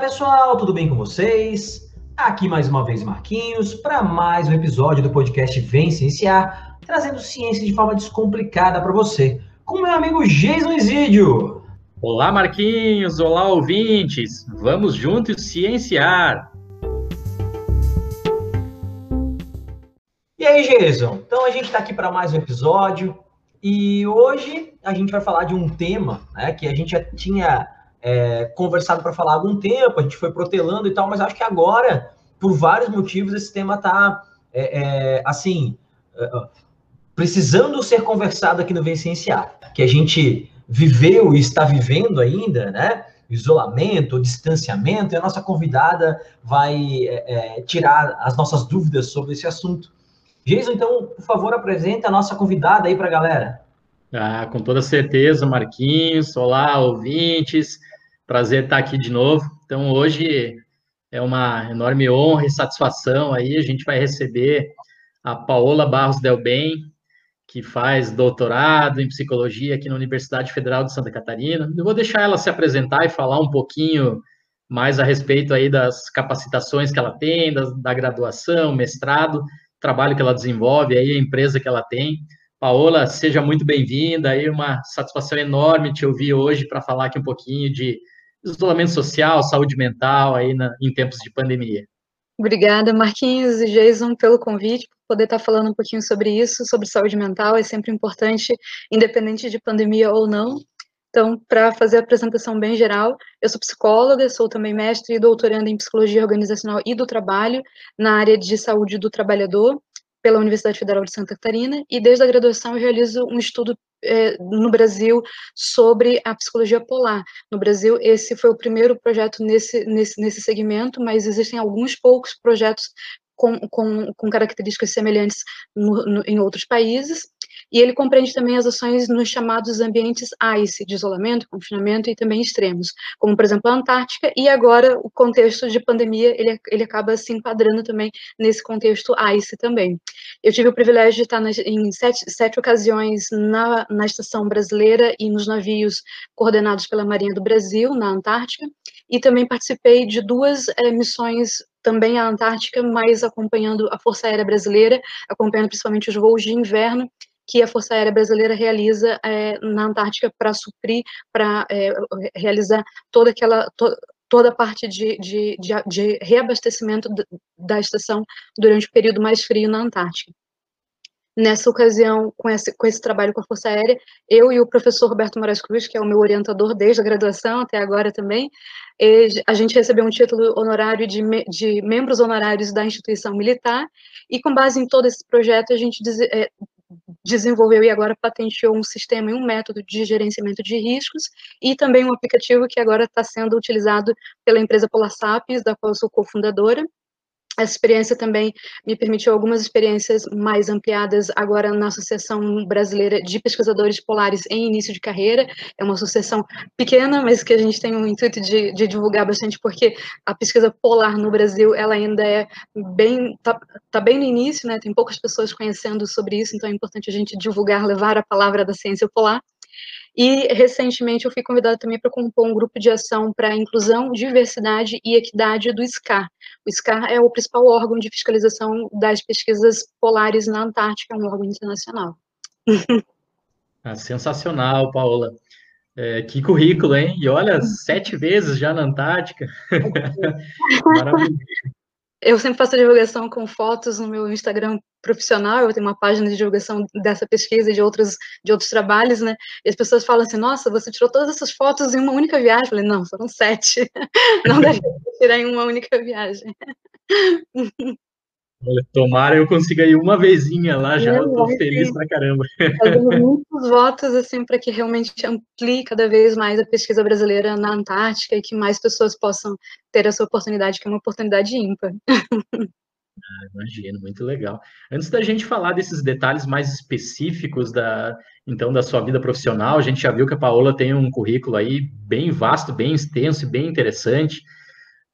Pessoal, tudo bem com vocês? Aqui mais uma vez Marquinhos para mais um episódio do podcast Vem Cienciar, trazendo ciência de forma descomplicada para você, com meu amigo Jason Isidio. Olá Marquinhos, olá ouvintes, vamos juntos cienciar. E aí Jason, então a gente está aqui para mais um episódio e hoje a gente vai falar de um tema né, que a gente já tinha é, conversado para falar há algum tempo, a gente foi protelando e tal, mas acho que agora, por vários motivos, esse tema está, é, é, assim, é, precisando ser conversado aqui no Vencenciar, que a gente viveu e está vivendo ainda, né? Isolamento, distanciamento, e a nossa convidada vai é, é, tirar as nossas dúvidas sobre esse assunto. Jason, então, por favor, apresente a nossa convidada aí para a galera. Ah, com toda certeza, Marquinhos. Olá, ouvintes. Prazer estar aqui de novo. Então, hoje é uma enorme honra e satisfação aí. A gente vai receber a Paola Barros Del Bem, que faz doutorado em psicologia aqui na Universidade Federal de Santa Catarina. Eu vou deixar ela se apresentar e falar um pouquinho mais a respeito aí das capacitações que ela tem, da, da graduação, mestrado, trabalho que ela desenvolve, aí a empresa que ela tem. Paola, seja muito bem-vinda, aí uma satisfação enorme te ouvir hoje para falar aqui um pouquinho de isolamento social, saúde mental aí na, em tempos de pandemia. Obrigada, Marquinhos e Jason, pelo convite, por poder estar falando um pouquinho sobre isso, sobre saúde mental, é sempre importante, independente de pandemia ou não. Então, para fazer a apresentação bem geral, eu sou psicóloga, sou também mestre e doutoranda em psicologia organizacional e do trabalho, na área de saúde do trabalhador, pela Universidade Federal de Santa Catarina, e desde a graduação eu realizo um estudo é, no Brasil sobre a psicologia polar. No Brasil, esse foi o primeiro projeto nesse, nesse, nesse segmento, mas existem alguns poucos projetos com, com, com características semelhantes no, no, em outros países, e ele compreende também as ações nos chamados ambientes ICE, de isolamento, confinamento e também extremos, como, por exemplo, a Antártica, e agora o contexto de pandemia, ele, ele acaba se enquadrando também nesse contexto ICE também. Eu tive o privilégio de estar nas, em sete, sete ocasiões na, na estação brasileira e nos navios coordenados pela Marinha do Brasil, na Antártica, e também participei de duas é, missões também à Antártica, mas acompanhando a Força Aérea Brasileira, acompanhando principalmente os voos de inverno que a Força Aérea Brasileira realiza é, na Antártica para suprir, para é, realizar toda aquela to, toda a parte de, de, de, de reabastecimento da estação durante o período mais frio na Antártica. Nessa ocasião, com esse, com esse trabalho com a Força Aérea, eu e o professor Roberto Moraes Cruz, que é o meu orientador desde a graduação até agora também, a gente recebeu um título honorário de, de membros honorários da instituição militar, e com base em todo esse projeto, a gente é, desenvolveu e agora patenteou um sistema e um método de gerenciamento de riscos e também um aplicativo que agora está sendo utilizado pela empresa Polar Sapiens, da qual sou cofundadora, essa experiência também me permitiu algumas experiências mais ampliadas agora na Associação Brasileira de Pesquisadores Polares em Início de Carreira. É uma associação pequena, mas que a gente tem o intuito de, de divulgar bastante, porque a pesquisa polar no Brasil, ela ainda é bem, tá, tá bem no início, né? Tem poucas pessoas conhecendo sobre isso, então é importante a gente divulgar, levar a palavra da ciência polar. E, recentemente, eu fui convidada também para compor um grupo de ação para inclusão, diversidade e equidade do SCAR. O SCAR é o principal órgão de fiscalização das pesquisas polares na Antártica, é um órgão internacional. Ah, sensacional, Paola. É, que currículo, hein? E olha, sete vezes já na Antártica. Maravilhoso eu sempre faço divulgação com fotos no meu Instagram profissional, eu tenho uma página de divulgação dessa pesquisa e de outros, de outros trabalhos, né? E as pessoas falam assim, nossa, você tirou todas essas fotos em uma única viagem. Eu falei, não, foram sete. Não dá tirar em uma única viagem. Olha, tomara eu consiga ir uma vezinha lá já, eu tô feliz pra caramba. Fazendo muitos votos, assim, para que realmente amplie cada vez mais a pesquisa brasileira na Antártica e que mais pessoas possam ter essa oportunidade, que é uma oportunidade ímpar. Ah, imagino, muito legal. Antes da gente falar desses detalhes mais específicos da, então, da sua vida profissional, a gente já viu que a Paola tem um currículo aí bem vasto, bem extenso e bem interessante.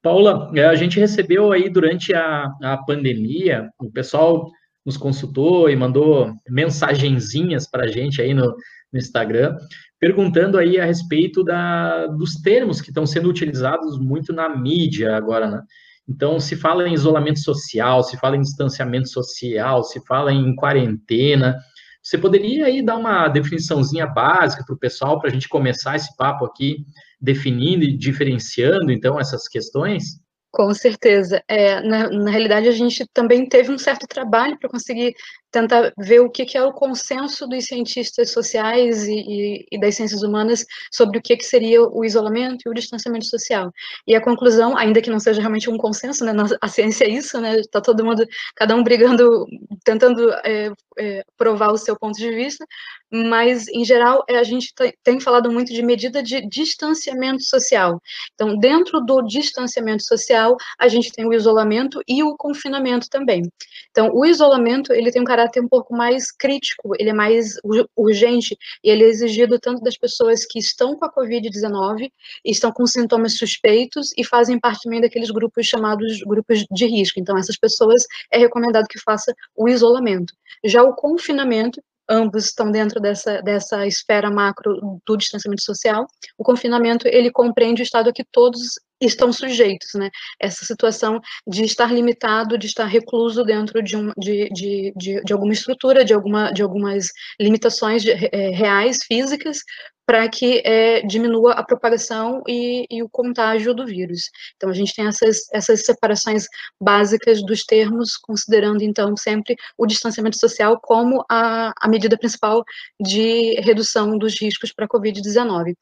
Paula, é, a gente recebeu aí durante a, a pandemia, o pessoal nos consultou e mandou mensagenzinhas para a gente aí no, no Instagram, perguntando aí a respeito da, dos termos que estão sendo utilizados muito na mídia agora, né? Então, se fala em isolamento social, se fala em distanciamento social, se fala em quarentena. Você poderia aí dar uma definiçãozinha básica para o pessoal, para a gente começar esse papo aqui, definindo e diferenciando, então, essas questões? Com certeza. É, na, na realidade, a gente também teve um certo trabalho para conseguir tentar ver o que, que é o consenso dos cientistas sociais e, e, e, das ciências humanas sobre o que, que seria o isolamento e o distanciamento social. E a conclusão, ainda que não seja realmente um consenso, né, a ciência é isso, né, está todo mundo, cada um brigando, tentando é, é, provar o seu ponto de vista, mas, em geral, é, a gente tem falado muito de medida de distanciamento social. Então, dentro do distanciamento social, a gente tem o isolamento e o confinamento também. Então, o isolamento, ele tem um caráter caráter um pouco mais crítico, ele é mais urgente, e ele é exigido tanto das pessoas que estão com a Covid-19, estão com sintomas suspeitos e fazem parte também daqueles grupos chamados grupos de risco. Então, essas pessoas é recomendado que faça o isolamento. Já o confinamento, ambos estão dentro dessa, dessa esfera macro do distanciamento social. O confinamento, ele compreende o estado a que todos estão sujeitos, né? Essa situação de estar limitado, de estar recluso dentro de, um, de, de, de, de alguma estrutura, de, alguma, de algumas limitações de, é, reais, físicas, para que é, diminua a propagação e, e, o contágio do vírus. Então, a gente tem essas, essas separações básicas dos termos, considerando, então, sempre o distanciamento social como a, a medida principal de redução dos riscos para a Covid-19.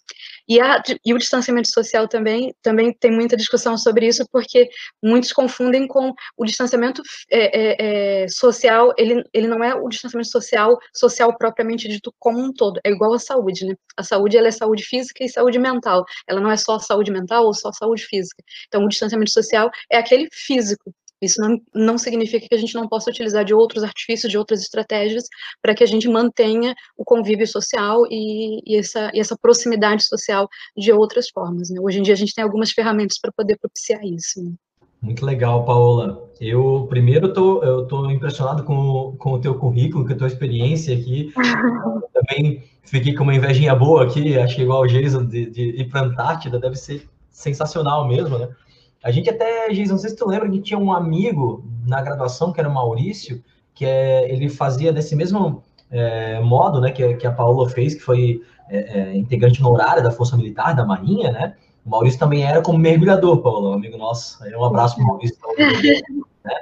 E, e o distanciamento social também, também tem muita discussão sobre isso, porque muitos confundem com o distanciamento é, é, é, social, ele, ele não é o distanciamento social, social propriamente dito como um todo, é igual à saúde, né? A saúde, ela é saúde física e saúde mental, ela não é só saúde mental ou só saúde física. Então, o distanciamento social é aquele físico, isso não, não significa que a gente não possa utilizar de outros artifícios, de outras estratégias, para que a gente mantenha o convívio social e, e, essa, e essa proximidade social de outras formas. Né? Hoje em dia a gente tem algumas ferramentas para poder propiciar isso. Né? Muito legal, Paola. Eu, primeiro, tô, eu estou impressionado com, com o teu currículo, com a tua experiência aqui. Também fiquei com uma invejinha boa aqui, acho que igual o Jason, de, de ir para a Antártida, deve ser sensacional mesmo, né? A gente até, Giz, não sei se tu lembra que tinha um amigo na graduação, que era o Maurício, que é, ele fazia desse mesmo é, modo, né, que, que a Paula fez, que foi é, é, integrante no horário da Força Militar, da Marinha, né? O Maurício também era como mergulhador, Paulo, um amigo nosso. Um abraço para o Maurício. Né?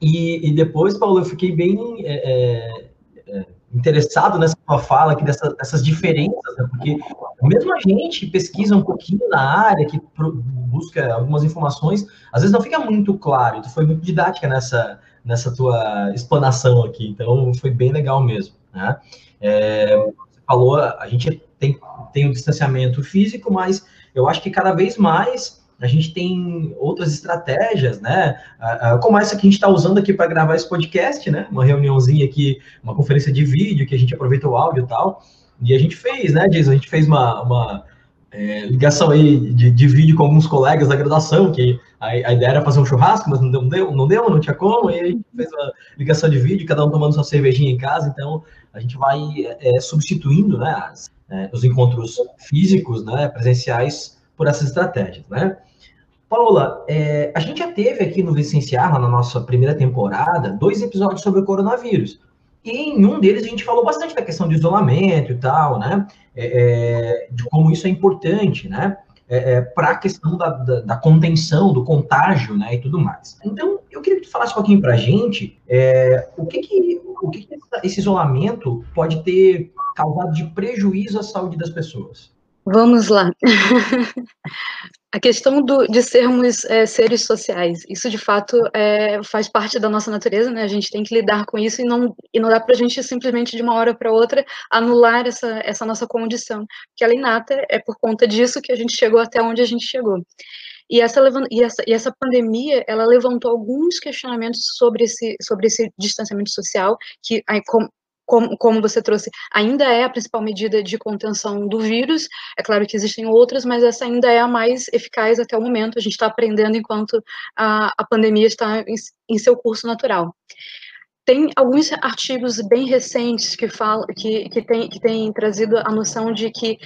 E, e, depois, Paulo, eu fiquei bem é, é, é interessado nessa tua fala aqui, dessa, dessas diferenças, né? porque mesmo a gente pesquisa um pouquinho na área, que busca algumas informações, às vezes não fica muito claro, tu foi muito didática nessa, nessa tua explanação aqui, então foi bem legal mesmo, né? É, você falou, a gente tem, tem um distanciamento físico, mas eu acho que cada vez mais a gente tem outras estratégias, né? Como essa que a gente está usando aqui para gravar esse podcast, né? Uma reuniãozinha aqui, uma conferência de vídeo que a gente aproveita o áudio e tal. E a gente fez, né, Jason? A gente fez uma, uma é, ligação aí de, de, vídeo com alguns colegas da graduação, que a, a, ideia era fazer um churrasco, mas não deu, não deu, não, deu, não tinha como. E a gente fez uma ligação de vídeo, cada um tomando sua cervejinha em casa. Então, a gente vai é, substituindo, né, as, é, os encontros físicos, né, presenciais, por essas estratégias, né? Paula, é, a gente já teve aqui no Licenciar, na nossa primeira temporada, dois episódios sobre o coronavírus. E em um deles a gente falou bastante da questão de isolamento e tal, né? É, é de como isso é importante, né? É, é para a questão da, da, da, contenção, do contágio, né? E tudo mais. Então, eu queria que tu falasse um pouquinho para a gente é, o que que, o que, que esse isolamento pode ter causado de prejuízo à saúde das pessoas. Vamos lá. A questão do, de sermos é, seres sociais, isso de fato é, faz parte da nossa natureza, né? A gente tem que lidar com isso e não, e não dá para a gente simplesmente de uma hora para outra anular essa, essa nossa condição, que ela é inata, é por conta disso que a gente chegou até onde a gente chegou. E essa, e essa, e essa pandemia, ela levantou alguns questionamentos sobre esse, sobre esse distanciamento social, que, como, como você trouxe, ainda é a principal medida de contenção do vírus. É claro que existem outras, mas essa ainda é a mais eficaz até o momento. A gente está aprendendo enquanto a, a pandemia está em, em seu curso natural. tem alguns artigos bem recentes que falam que, que, tem, que tem trazido a noção de que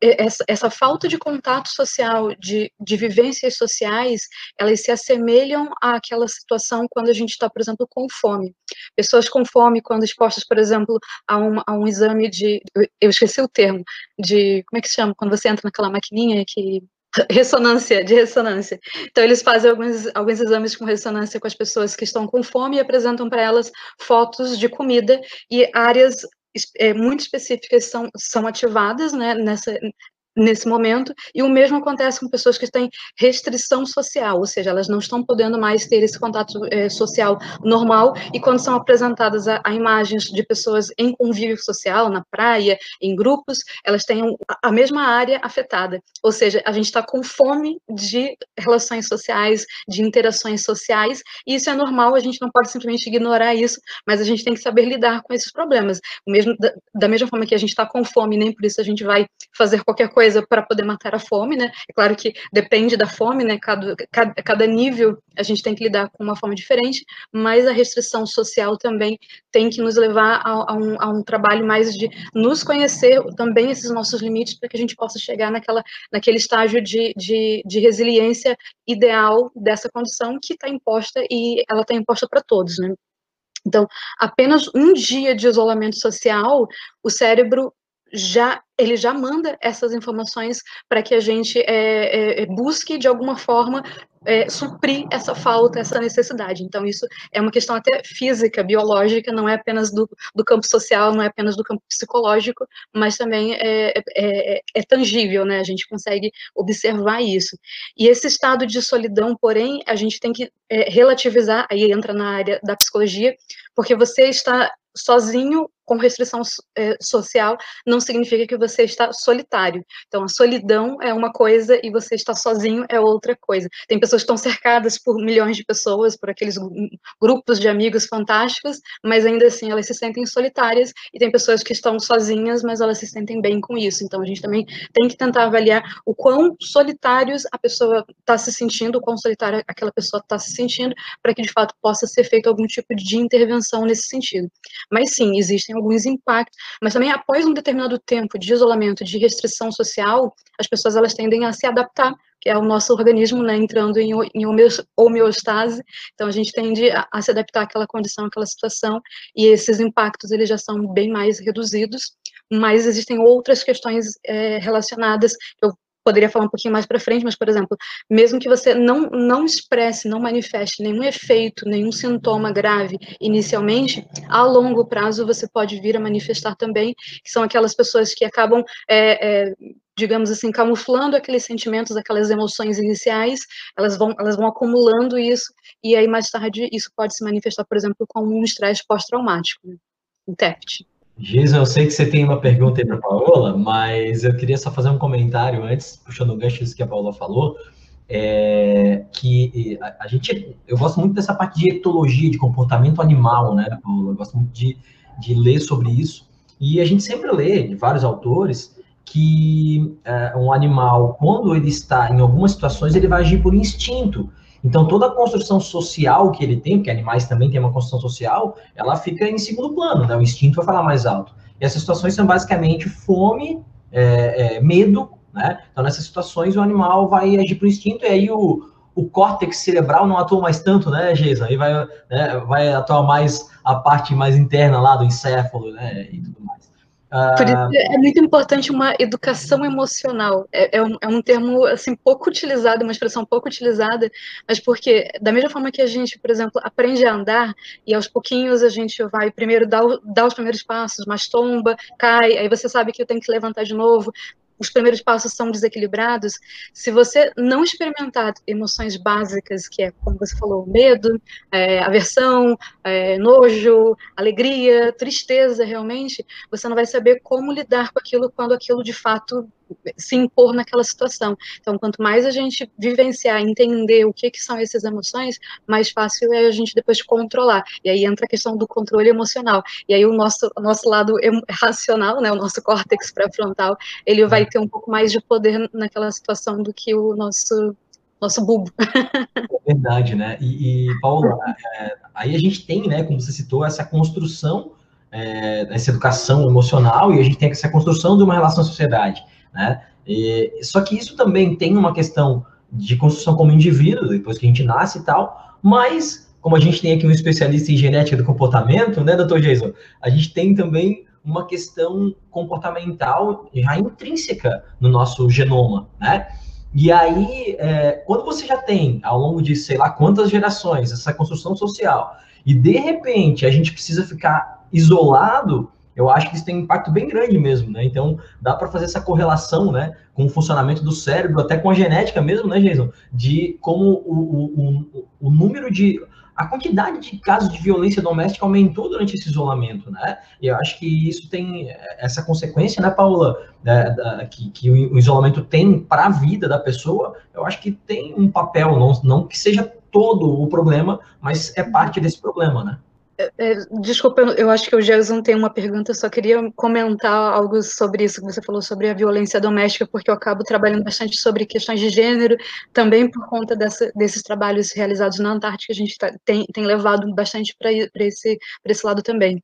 essa, essa, falta de contato social, de, de vivências sociais, elas se assemelham àquela situação quando a gente está, por exemplo, com fome. Pessoas com fome, quando expostas, por exemplo, a um, a um exame de. Eu esqueci o termo, de. Como é que se chama? Quando você entra naquela maquininha que ressonância, de ressonância. Então, eles fazem alguns, alguns exames com ressonância com as pessoas que estão com fome e apresentam para elas fotos de comida e áreas é, muito específicas são, são ativadas né, nessa, nesse momento, e o mesmo acontece com pessoas que têm restrição social, ou seja, elas não estão podendo mais ter esse contato é, social normal, e quando são apresentadas a, a, imagens de pessoas em convívio social, na praia, em grupos, elas têm a mesma área afetada, ou seja, a gente está com fome de relações sociais, de interações sociais, e isso é normal, a gente não pode simplesmente ignorar isso, mas a gente tem que saber lidar com esses problemas, mesmo, da, da mesma forma que a gente está com fome, nem por isso a gente vai fazer qualquer coisa coisa para poder matar a fome, né? É claro que depende da fome, né? Cada, cada, nível a gente tem que lidar com uma forma diferente, mas a restrição social também tem que nos levar a, a, um, a um, trabalho mais de nos conhecer também esses nossos limites para que a gente possa chegar naquela, naquele estágio de, de, de resiliência ideal dessa condição que está imposta e ela está imposta para todos, né? Então, apenas um dia de isolamento social, o cérebro já ele já manda essas informações para que a gente é, é, busque de alguma forma é, suprir essa falta, essa necessidade. Então, isso é uma questão até física, biológica, não é apenas do, do campo social, não é apenas do campo psicológico, mas também é, é, é, é tangível, né? A gente consegue observar isso. E esse estado de solidão, porém, a gente tem que relativizar, aí entra na área da psicologia, porque você está sozinho com restrição é, social não significa que você está solitário. Então, a solidão é uma coisa e você está sozinho é outra coisa. Tem pessoas que estão cercadas por milhões de pessoas, por aqueles grupos de amigos fantásticos, mas ainda assim elas se sentem solitárias, e tem pessoas que estão sozinhas, mas elas se sentem bem com isso. Então, a gente também tem que tentar avaliar o quão solitários a pessoa está se sentindo, o quão solitária aquela pessoa está se sentindo, para que de fato possa ser feito algum tipo de intervenção nesse sentido. Mas sim, existem alguns impactos, mas também após um determinado tempo de isolamento, de restrição social, as pessoas elas tendem a se adaptar, que é o nosso organismo né, entrando em, em homeostase, então a gente tende a, a se adaptar àquela condição, àquela situação, e esses impactos eles já são bem mais reduzidos, mas existem outras questões é, relacionadas, eu poderia falar um pouquinho mais para frente, mas, por exemplo, mesmo que você não, não expresse, não manifeste nenhum efeito, nenhum sintoma grave inicialmente, a longo prazo você pode vir a manifestar também, que são aquelas pessoas que acabam, é, é, digamos assim, camuflando aqueles sentimentos, aquelas emoções iniciais, elas vão, elas vão acumulando isso, e aí mais tarde isso pode se manifestar, por exemplo, como um estresse pós-traumático, né? um TEPT. Giza, eu sei que você tem uma pergunta aí para a Paola, mas eu queria só fazer um comentário antes, puxando o gancho disso que a Paola falou, é, que a, a, gente, eu gosto muito dessa parte de etologia, de comportamento animal, né, Paola? Eu gosto muito de, de ler sobre isso, e a gente sempre lê de vários autores que é, um animal, quando ele está em algumas situações, ele vai agir por instinto, então, toda a construção social que ele tem, porque animais também têm uma construção social, ela fica em segundo plano, né? O instinto vai falar mais alto. E essas situações são basicamente fome, é, é, medo, né? Então, nessas situações, o animal vai agir por instinto, e aí o, o córtex cerebral não atua mais tanto, né, Jason? Aí vai, né, vai atuar mais a parte mais interna lá do encéfalo, né, e tudo mais. Por isso ah, é muito importante uma educação emocional. É, é, um, é, um, termo assim pouco utilizado, uma expressão pouco utilizada, mas porque da mesma forma que a gente, por exemplo, aprende a andar e aos pouquinhos a gente vai primeiro dar, dar os primeiros passos, mas tomba, cai, aí você sabe que eu tenho que levantar de novo os primeiros passos são desequilibrados, se você não experimentar emoções básicas, que é, como você falou, medo, é, aversão, é, nojo, alegria, tristeza, realmente, você não vai saber como lidar com aquilo quando aquilo de fato se impor naquela situação. Então, quanto mais a gente vivenciar, entender o que, que são essas emoções, mais fácil é a gente depois controlar. E aí entra a questão do controle emocional. E aí o nosso, o nosso lado racional, né, o nosso córtex pré-frontal, ele vai ter um pouco mais de poder naquela situação do que o nosso nosso bulbo. É verdade, né? E, e Paula, é, aí a gente tem, né, como você citou, essa construção, é, essa educação emocional e a gente tem essa construção de uma relação à sociedade, né? E, só que isso também tem uma questão de construção como indivíduo, depois que a gente nasce e tal, mas como a gente tem aqui um especialista em genética do comportamento, né, doutor Jason? A gente tem também uma questão comportamental já intrínseca no nosso genoma, né? E aí, é, quando você já tem, ao longo de sei lá quantas gerações, essa construção social, e de repente a gente precisa ficar isolado, eu acho que isso tem um impacto bem grande mesmo, né? Então, dá para fazer essa correlação, né, com o funcionamento do cérebro, até com a genética mesmo, né, Jason? De como o, o, o, o número de a quantidade de casos de violência doméstica aumentou durante esse isolamento, né? E eu acho que isso tem eh, essa consequência, né, Paula, da, da, que, que, o isolamento tem para a vida da pessoa. Eu acho que tem um papel, não, não que seja todo o problema, mas é parte desse problema, né? É, é, desculpa, eu acho que o Gerson tem uma pergunta, só queria comentar algo sobre isso que você falou sobre a violência doméstica, porque eu acabo trabalhando bastante sobre questões de gênero, também por conta dessa, desses trabalhos realizados na Antártica, a gente tá, tem, tem levado bastante para esse, esse lado também.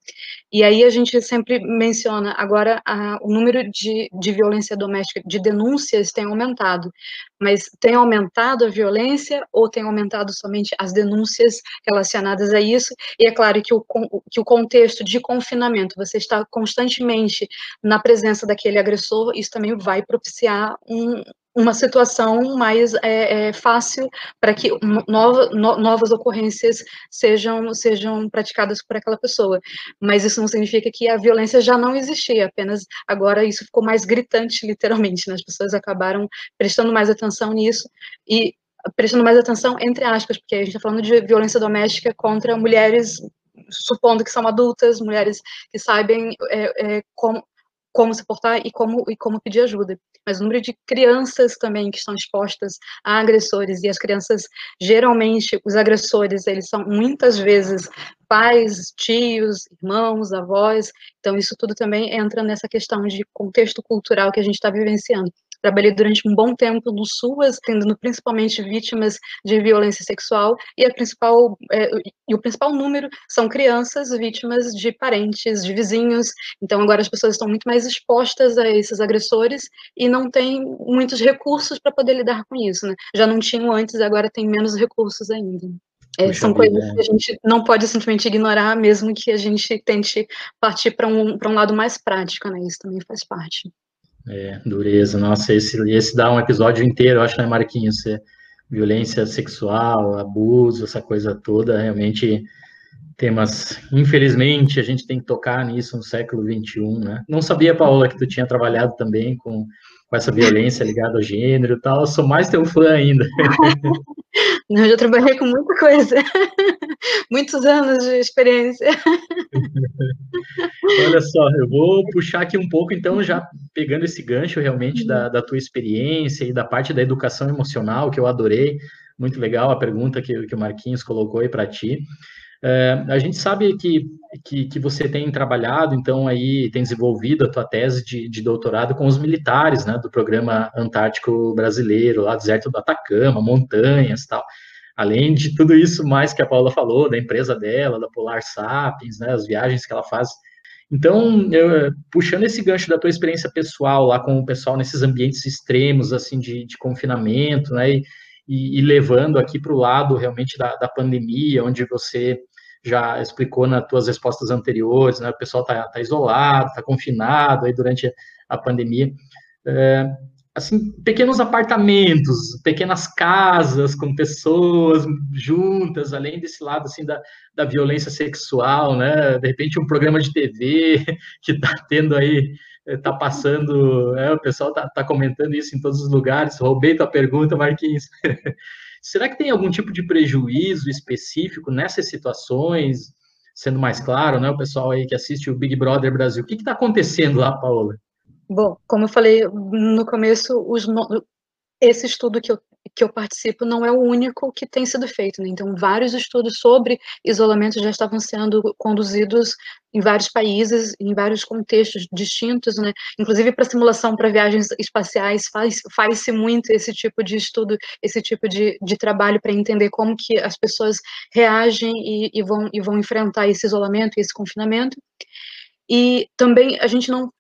E aí a gente sempre menciona, agora a, o número de, de violência doméstica, de denúncias tem aumentado, mas tem aumentado a violência ou tem aumentado somente as denúncias relacionadas a isso? E é claro que o, que o contexto de confinamento, você está constantemente na presença daquele agressor, isso também vai propiciar um, uma situação mais é, é, fácil para que nova, no, novas ocorrências sejam, sejam praticadas por aquela pessoa. Mas isso não significa que a violência já não existia, apenas agora isso ficou mais gritante, literalmente. Né? As pessoas acabaram prestando mais atenção nisso e prestando mais atenção, entre aspas, porque a gente está falando de violência doméstica contra mulheres supondo que são adultas, mulheres que sabem é, é, como, como se portar e como, e como pedir ajuda. Mas o número de crianças também que estão expostas a agressores, e as crianças, geralmente, os agressores, eles são muitas vezes pais, tios, irmãos, avós, então isso tudo também entra nessa questão de contexto cultural que a gente está vivenciando. Trabalhei durante um bom tempo no SUAS, atendendo principalmente vítimas de violência sexual, e, principal, é, e o principal número são crianças vítimas de parentes, de vizinhos. Então, agora as pessoas estão muito mais expostas a esses agressores e não têm muitos recursos para poder lidar com isso. Né? Já não tinham antes, agora tem menos recursos ainda. É, são coisas que a gente não pode simplesmente ignorar, mesmo que a gente tente partir para um, um lado mais prático, né? Isso também faz parte. É, dureza. Nossa, esse, esse dá um episódio inteiro, acho, né, Marquinhos? É, violência sexual, abuso, essa coisa toda, realmente temas, infelizmente, a gente tem que tocar nisso no século XXI, né? Não sabia, Paola, que tu tinha trabalhado também com, com essa violência ligada ao gênero e tal, eu sou mais teu fã ainda. Não, eu já trabalhei com muita coisa, muitos anos de experiência. Olha só, eu vou puxar aqui um pouco, então, já pegando esse gancho realmente da, da tua experiência e da parte da educação emocional, que eu adorei, muito legal a pergunta que, que o Marquinhos colocou aí para ti. É, a gente sabe que, que, que, você tem trabalhado, então, aí, tem desenvolvido a tua tese de, de doutorado com os militares, né, do Programa Antártico Brasileiro, lá deserto do Atacama, montanhas tal. Além de tudo isso mais que a Paula falou, da empresa dela, da Polar Sapiens, né, as viagens que ela faz. Então, eu, puxando esse gancho da tua experiência pessoal lá com o pessoal nesses ambientes extremos, assim, de, de confinamento, né, e, e, e levando aqui para o lado realmente da, da pandemia, onde você já explicou nas tuas respostas anteriores, né? O pessoal está tá isolado, está confinado aí durante a pandemia. É, assim, pequenos apartamentos, pequenas casas com pessoas juntas, além desse lado assim da, da violência sexual, né? De repente um programa de TV que está tendo aí, está passando, é, o pessoal está tá comentando isso em todos os lugares. Roubei tua pergunta, Marquinhos. Será que tem algum tipo de prejuízo específico nessas situações? Sendo mais claro, né, o pessoal aí que assiste o Big Brother Brasil, o que está acontecendo lá, Paola? Bom, como eu falei no começo, os, esse estudo que eu que eu participo não é o único que tem sido feito. Né? Então, vários estudos sobre isolamento já estavam sendo conduzidos em vários países, em vários contextos distintos, né? Inclusive para simulação para viagens espaciais faz faz-se muito esse tipo de estudo, esse tipo de, de trabalho para entender como que as pessoas reagem e, e, vão e vão enfrentar esse isolamento, esse confinamento. E também a gente não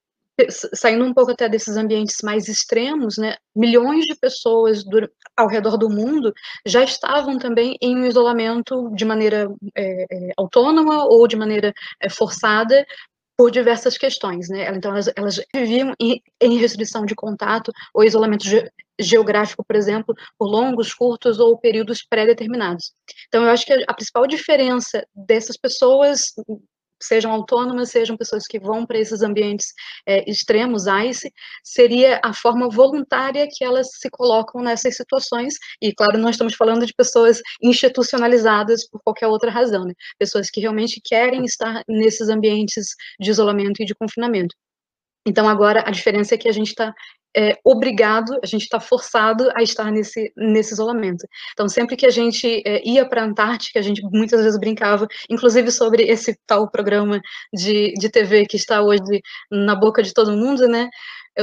saindo um pouco até desses ambientes mais extremos, né, milhões de pessoas do, ao redor do mundo já estavam também em um isolamento de maneira é, é, autônoma ou de maneira é, forçada por diversas questões, né? Então elas, elas viviam em, em, restrição de contato ou isolamento ge geográfico, por exemplo, por longos, curtos ou períodos pré-determinados. Então eu acho que a, a principal diferença dessas pessoas sejam autônomas, sejam pessoas que vão para esses ambientes é, extremos, ICE, seria a forma voluntária que elas se colocam nessas situações, e claro, nós estamos falando de pessoas institucionalizadas por qualquer outra razão, né? pessoas que realmente querem estar nesses ambientes de isolamento e de confinamento. Então, agora, a diferença é que a gente está é, obrigado, a gente está forçado a estar nesse, nesse isolamento. Então, sempre que a gente é, ia para a Antártica, a gente muitas vezes brincava, inclusive sobre esse tal programa de, de TV que está hoje na boca de todo mundo, né?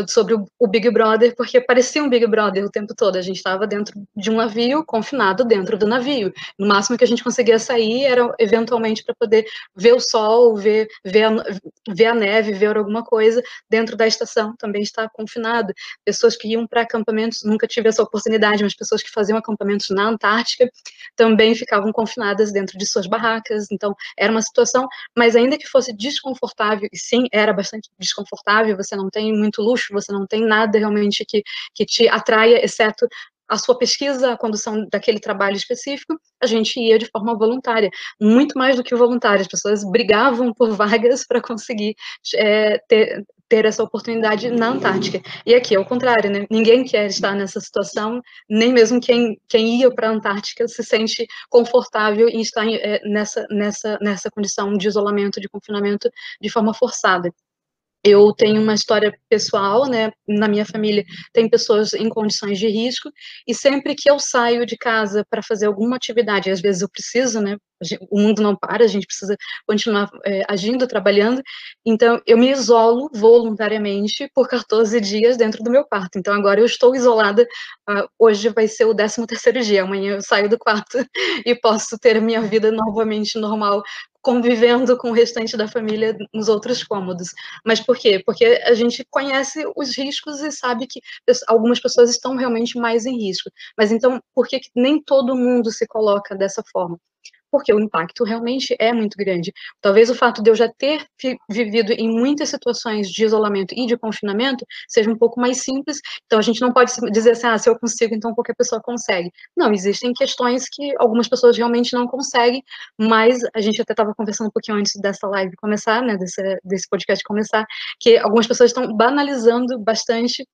Sobre o, o, Big Brother, porque parecia um Big Brother o tempo todo. A gente estava dentro de um navio, confinado dentro do navio. No máximo que a gente conseguia sair era eventualmente para poder ver o sol, ver, ver, a, ver a neve, ver alguma coisa dentro da estação. Também está confinado. Pessoas que iam para acampamentos, nunca tive essa oportunidade, mas pessoas que faziam acampamentos na Antártica também ficavam confinadas dentro de suas barracas. Então, era uma situação, mas ainda que fosse desconfortável, e sim, era bastante desconfortável, você não tem muito luxo luxo, você não tem nada realmente que, que te atraia, exceto a sua pesquisa, a condução daquele trabalho específico, a gente ia de forma voluntária, muito mais do que voluntária, as pessoas brigavam por vagas para conseguir é, ter, ter essa oportunidade na Antártica. E aqui é o contrário, né? Ninguém quer estar nessa situação, nem mesmo quem, quem ia para a Antártica se sente confortável em estar é, nessa, nessa, nessa condição de isolamento, de confinamento de forma forçada eu tenho uma história pessoal, né? Na minha família tem pessoas em condições de risco e sempre que eu saio de casa para fazer alguma atividade, às vezes eu preciso, né? O mundo não para, a gente precisa continuar é, agindo, trabalhando. Então eu me isolo voluntariamente por 14 dias dentro do meu quarto. Então agora eu estou isolada. Uh, hoje vai ser o 13 terceiro dia. Amanhã eu saio do quarto e posso ter a minha vida novamente normal convivendo com o restante da família nos outros cômodos. Mas por quê? Porque a gente conhece os riscos e sabe que algumas pessoas estão realmente mais em risco. Mas então, por que nem todo mundo se coloca dessa forma? Porque o impacto realmente é muito grande. Talvez o fato de eu já ter vivido em muitas situações de isolamento e de confinamento seja um pouco mais simples, então a gente não pode dizer assim, ah, se eu consigo, então qualquer pessoa consegue. Não, existem questões que algumas pessoas realmente não conseguem, mas a gente até estava conversando um pouquinho antes dessa live começar, né, desse, desse podcast começar, que algumas pessoas estão banalizando bastante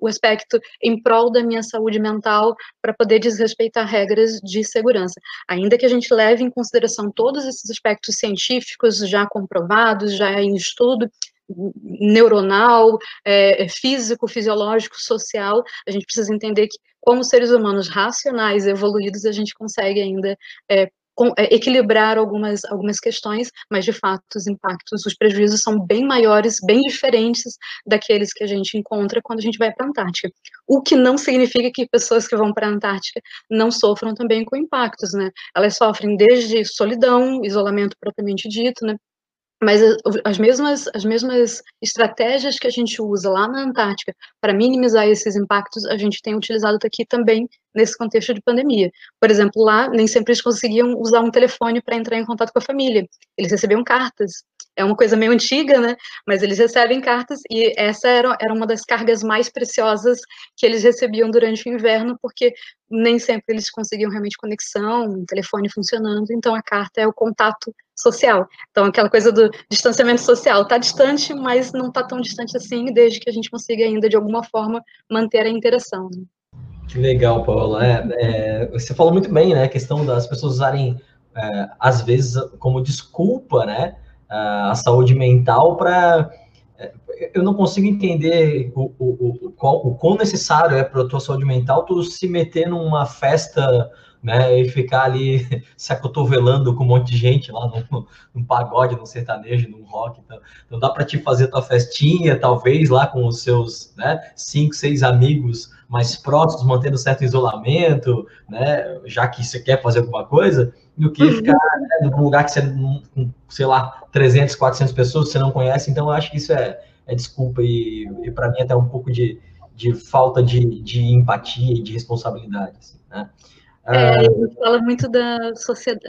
o aspecto em prol da minha saúde mental para poder desrespeitar regras de segurança. Ainda que a gente leve em consideração todos esses aspectos científicos já comprovados, já em estudo, neuronal, é, físico, fisiológico, social, a gente precisa entender que, como seres humanos racionais, evoluídos, a gente consegue ainda é, é, equilibrar algumas, algumas questões, mas de fato os impactos, os prejuízos são bem maiores, bem diferentes daqueles que a gente encontra quando a gente vai para a Antártica. O que não significa que pessoas que vão para a Antártica não sofram também com impactos, né? Elas sofrem desde solidão, isolamento propriamente dito, né? Mas as mesmas, as mesmas estratégias que a gente usa lá na Antártica para minimizar esses impactos, a gente tem utilizado aqui também nesse contexto de pandemia. Por exemplo, lá nem sempre eles conseguiam usar um telefone para entrar em contato com a família. Eles recebiam cartas. É uma coisa meio antiga, né? Mas eles recebem cartas e essa era, era uma das cargas mais preciosas que eles recebiam durante o inverno, porque nem sempre eles conseguiam realmente conexão, um telefone funcionando, então a carta é o contato social. Então, aquela coisa do distanciamento social, está distante, mas não está tão distante assim, desde que a gente consiga ainda, de alguma forma, manter a interação. Né? Que legal, Paula. É, é, você falou muito bem, né? A questão das pessoas usarem, é, às vezes, como desculpa, né? A saúde mental para. É, eu não consigo entender o, o, o, qual, o quão necessário é para a tua saúde mental tu se meter numa festa né, e ficar ali se acotovelando com um monte de gente lá num, pagode, num sertanejo, num rock. Então, então dá para te fazer tua festinha, talvez, lá com os seus né, cinco, seis amigos mais próximos, mantendo certo isolamento, né, já que você quer fazer alguma coisa, do que uhum. ficar né, num lugar que você, sei lá, 300, 400 pessoas que você não conhece. Então, eu acho que isso é, é desculpa e, e para mim até um pouco de, de falta de, de empatia e de responsabilidade. Assim, né? É, a gente fala muito da,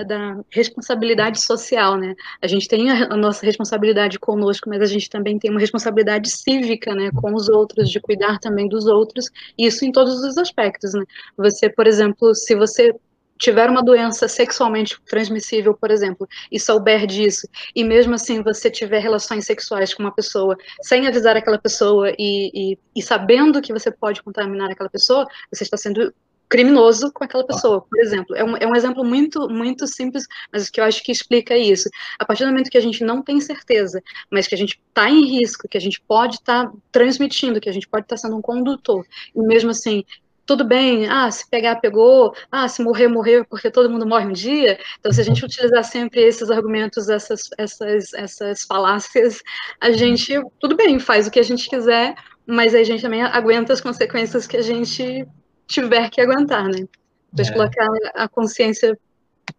da responsabilidade social, né? A gente tem a, nossa responsabilidade conosco, mas a gente também tem uma responsabilidade cívica, né, com os outros, de cuidar também dos outros, isso em todos os aspectos, né? Você, por exemplo, se você tiver uma doença sexualmente transmissível, por exemplo, e souber disso, e mesmo assim você tiver relações sexuais com uma pessoa sem avisar aquela pessoa e, e, e sabendo que você pode contaminar aquela pessoa, você está sendo criminoso com aquela pessoa, por exemplo. É um, é um exemplo muito, muito simples, mas que eu acho que explica isso. A partir do momento que a gente não tem certeza, mas que a gente está em risco, que a gente pode estar tá transmitindo, que a gente pode estar tá sendo um condutor, e mesmo assim, tudo bem, ah, se pegar, pegou, ah, se morrer, morreu, porque todo mundo morre um dia. Então, se a gente utilizar sempre esses argumentos, essas, essas, essas falácias, a gente, tudo bem, faz o que a gente quiser, mas a gente também aguenta as consequências que a gente tiver que aguentar, né? Depois é. colocar a consciência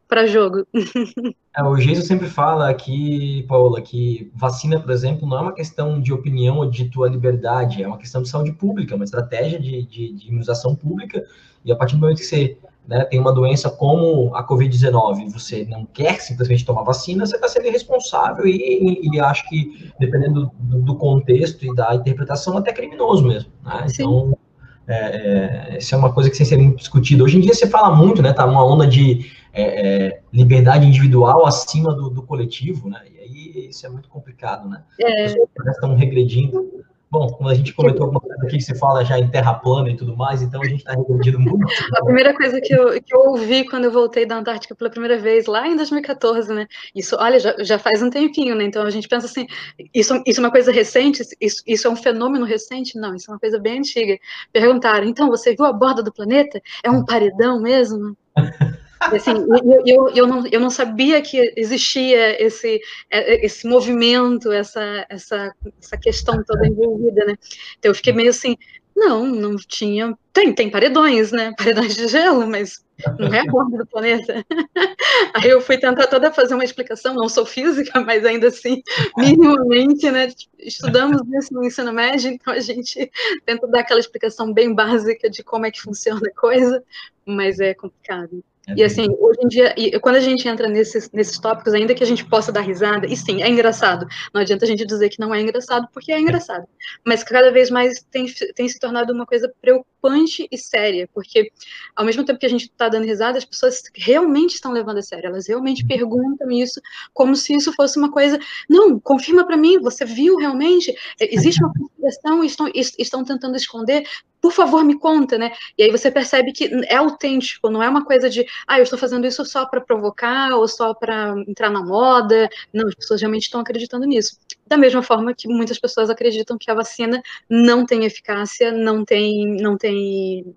para jogo. É, o Geiso sempre fala aqui, Paula, que vacina, por exemplo, não é uma questão de opinião ou de tua liberdade, é uma questão de saúde pública, uma estratégia de, de, de imunização pública, e a partir do momento que você né, tem uma doença como a Covid-19 você não quer simplesmente tomar vacina, você está sendo irresponsável e, e, e, acho que, dependendo do, do, contexto e da interpretação, até criminoso mesmo. Né? Então, é, é, isso é uma coisa que tem que ser muito discutida. Hoje em dia se fala muito, né? Tá uma onda de é, é, liberdade individual acima do, do, coletivo, né? E aí isso é muito complicado, né? É. As pessoas estão regredindo. Bom, como a gente comentou alguma coisa aqui que se fala já em terra plana e tudo mais, então a gente está regredindo muito. A primeira coisa que eu, que eu ouvi quando eu voltei da Antártica pela primeira vez, lá em 2014, né? Isso, olha, já, já faz um tempinho, né? Então a gente pensa assim, isso, isso é uma coisa recente? Isso, isso é um fenômeno recente? Não, isso é uma coisa bem antiga. Perguntaram, então, você viu a borda do planeta? É um paredão mesmo? Assim, eu, eu, eu, não, eu não sabia que existia esse, é, é, esse movimento, essa, essa, essa questão toda envolvida, né? Então eu fiquei meio assim, não, não tinha. Tem, tem paredões, né? Paredões de gelo, mas não é a borda do planeta. Aí eu fui tentar toda fazer uma explicação, não sou física, mas ainda assim, minimamente, né? Estudamos isso no ensino médio, então a gente tenta dar aquela explicação bem básica de como é que funciona a coisa, mas é complicado. É e assim, hoje em dia, e quando a gente entra nesses, nesses tópicos, ainda que a gente possa dar risada, e sim, é engraçado. Não adianta a gente dizer que não é engraçado, porque é engraçado. Mas cada vez mais tem, tem se tornado uma coisa preocupante e séria, porque ao mesmo tempo que a gente está dando risada, as pessoas realmente estão levando a sério. Elas realmente uhum. perguntam isso como se isso fosse uma coisa. Não, confirma para mim, você viu realmente? Existe uma conspiração e estão, estão tentando esconder? por favor, me conta, né? E aí você percebe que é autêntico, não é uma coisa de, ah, eu estou fazendo isso só para provocar ou só para entrar na moda. Não, as pessoas realmente estão acreditando nisso. Da mesma forma que muitas pessoas acreditam que a vacina não tem eficácia, não tem, não tem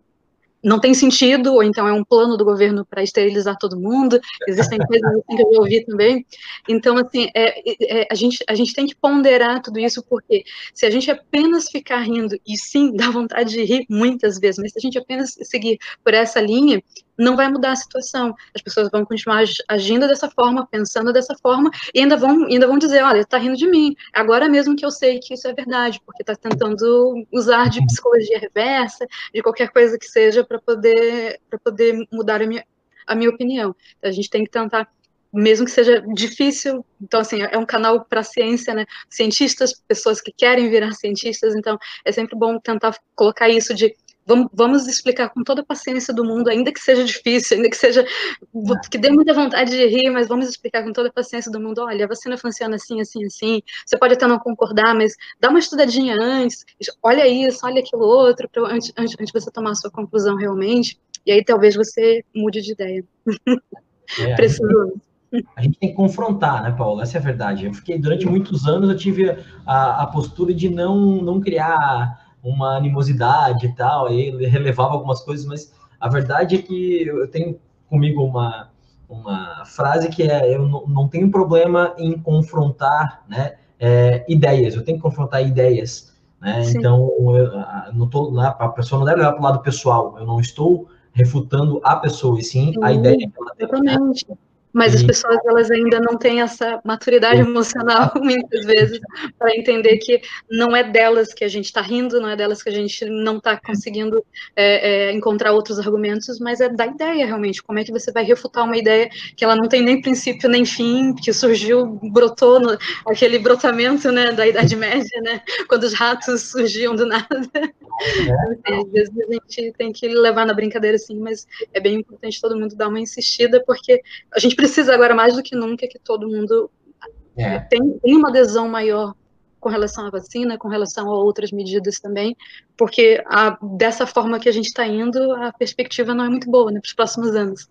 não tem sentido, ou então é um plano do governo para esterilizar todo mundo, existem coisas assim que eu já ouvi também. Então, assim, é, é, a, gente, a gente tem que ponderar tudo isso, porque se a gente apenas ficar rindo, e sim, dá vontade de rir muitas vezes, mas se a gente apenas seguir por essa linha, não vai mudar a situação. As pessoas vão continuar agindo dessa forma, pensando dessa forma, e ainda vão, ainda vão dizer, olha, está rindo de mim. Agora mesmo que eu sei que isso é verdade, porque está tentando usar de psicologia reversa, de qualquer coisa que seja, para poder, poder mudar a minha, a minha opinião. Então, a gente tem que tentar mesmo que seja difícil, então assim, é um canal para a ciência, né? Cientistas, pessoas que querem virar cientistas, então é sempre bom tentar colocar isso de Vamos, vamos explicar com toda a paciência do mundo, ainda que seja difícil, ainda que seja que dê muita vontade de rir, mas vamos explicar com toda a paciência do mundo. Olha, a vacina funciona assim, assim, assim. Você pode até não concordar, mas dá uma estudadinha antes. Olha isso, olha aquilo outro, pra, antes, antes, antes de você tomar a sua conclusão realmente. E aí talvez você mude de ideia. É, Preciso. a gente tem que confrontar, né, Paulo? Essa é a verdade. Eu fiquei, durante muitos anos, eu tive a, a postura de não, não criar uma animosidade e tal, aí relevava algumas coisas, mas a verdade é que eu tenho comigo uma, uma frase que é: eu não, tenho problema em confrontar né, é, ideias, eu tenho que confrontar ideias. Né? Então, eu, não tô, a pessoa não deve levar para o lado pessoal, eu não estou refutando a pessoa, e sim, sim a ideia que ela tem. Exatamente. Né? Mas as pessoas elas ainda não têm essa maturidade emocional muitas vezes para entender que não é delas que a gente está rindo, não é delas que a gente não está conseguindo é, é, encontrar outros argumentos, mas é da ideia realmente. Como é que você vai refutar uma ideia que ela não tem nem princípio nem fim, que surgiu, brotou no, aquele brotamento né, da Idade Média, né, quando os ratos surgiam do nada. É. Às vezes a gente tem que levar na brincadeira assim, mas é bem importante todo mundo dar uma insistida, porque a gente precisa agora mais do que nunca que todo mundo é. tem, tem uma adesão maior com relação à vacina, com relação a outras medidas também, porque a, dessa forma que a gente está indo, a perspectiva não é muito boa né, para os próximos anos.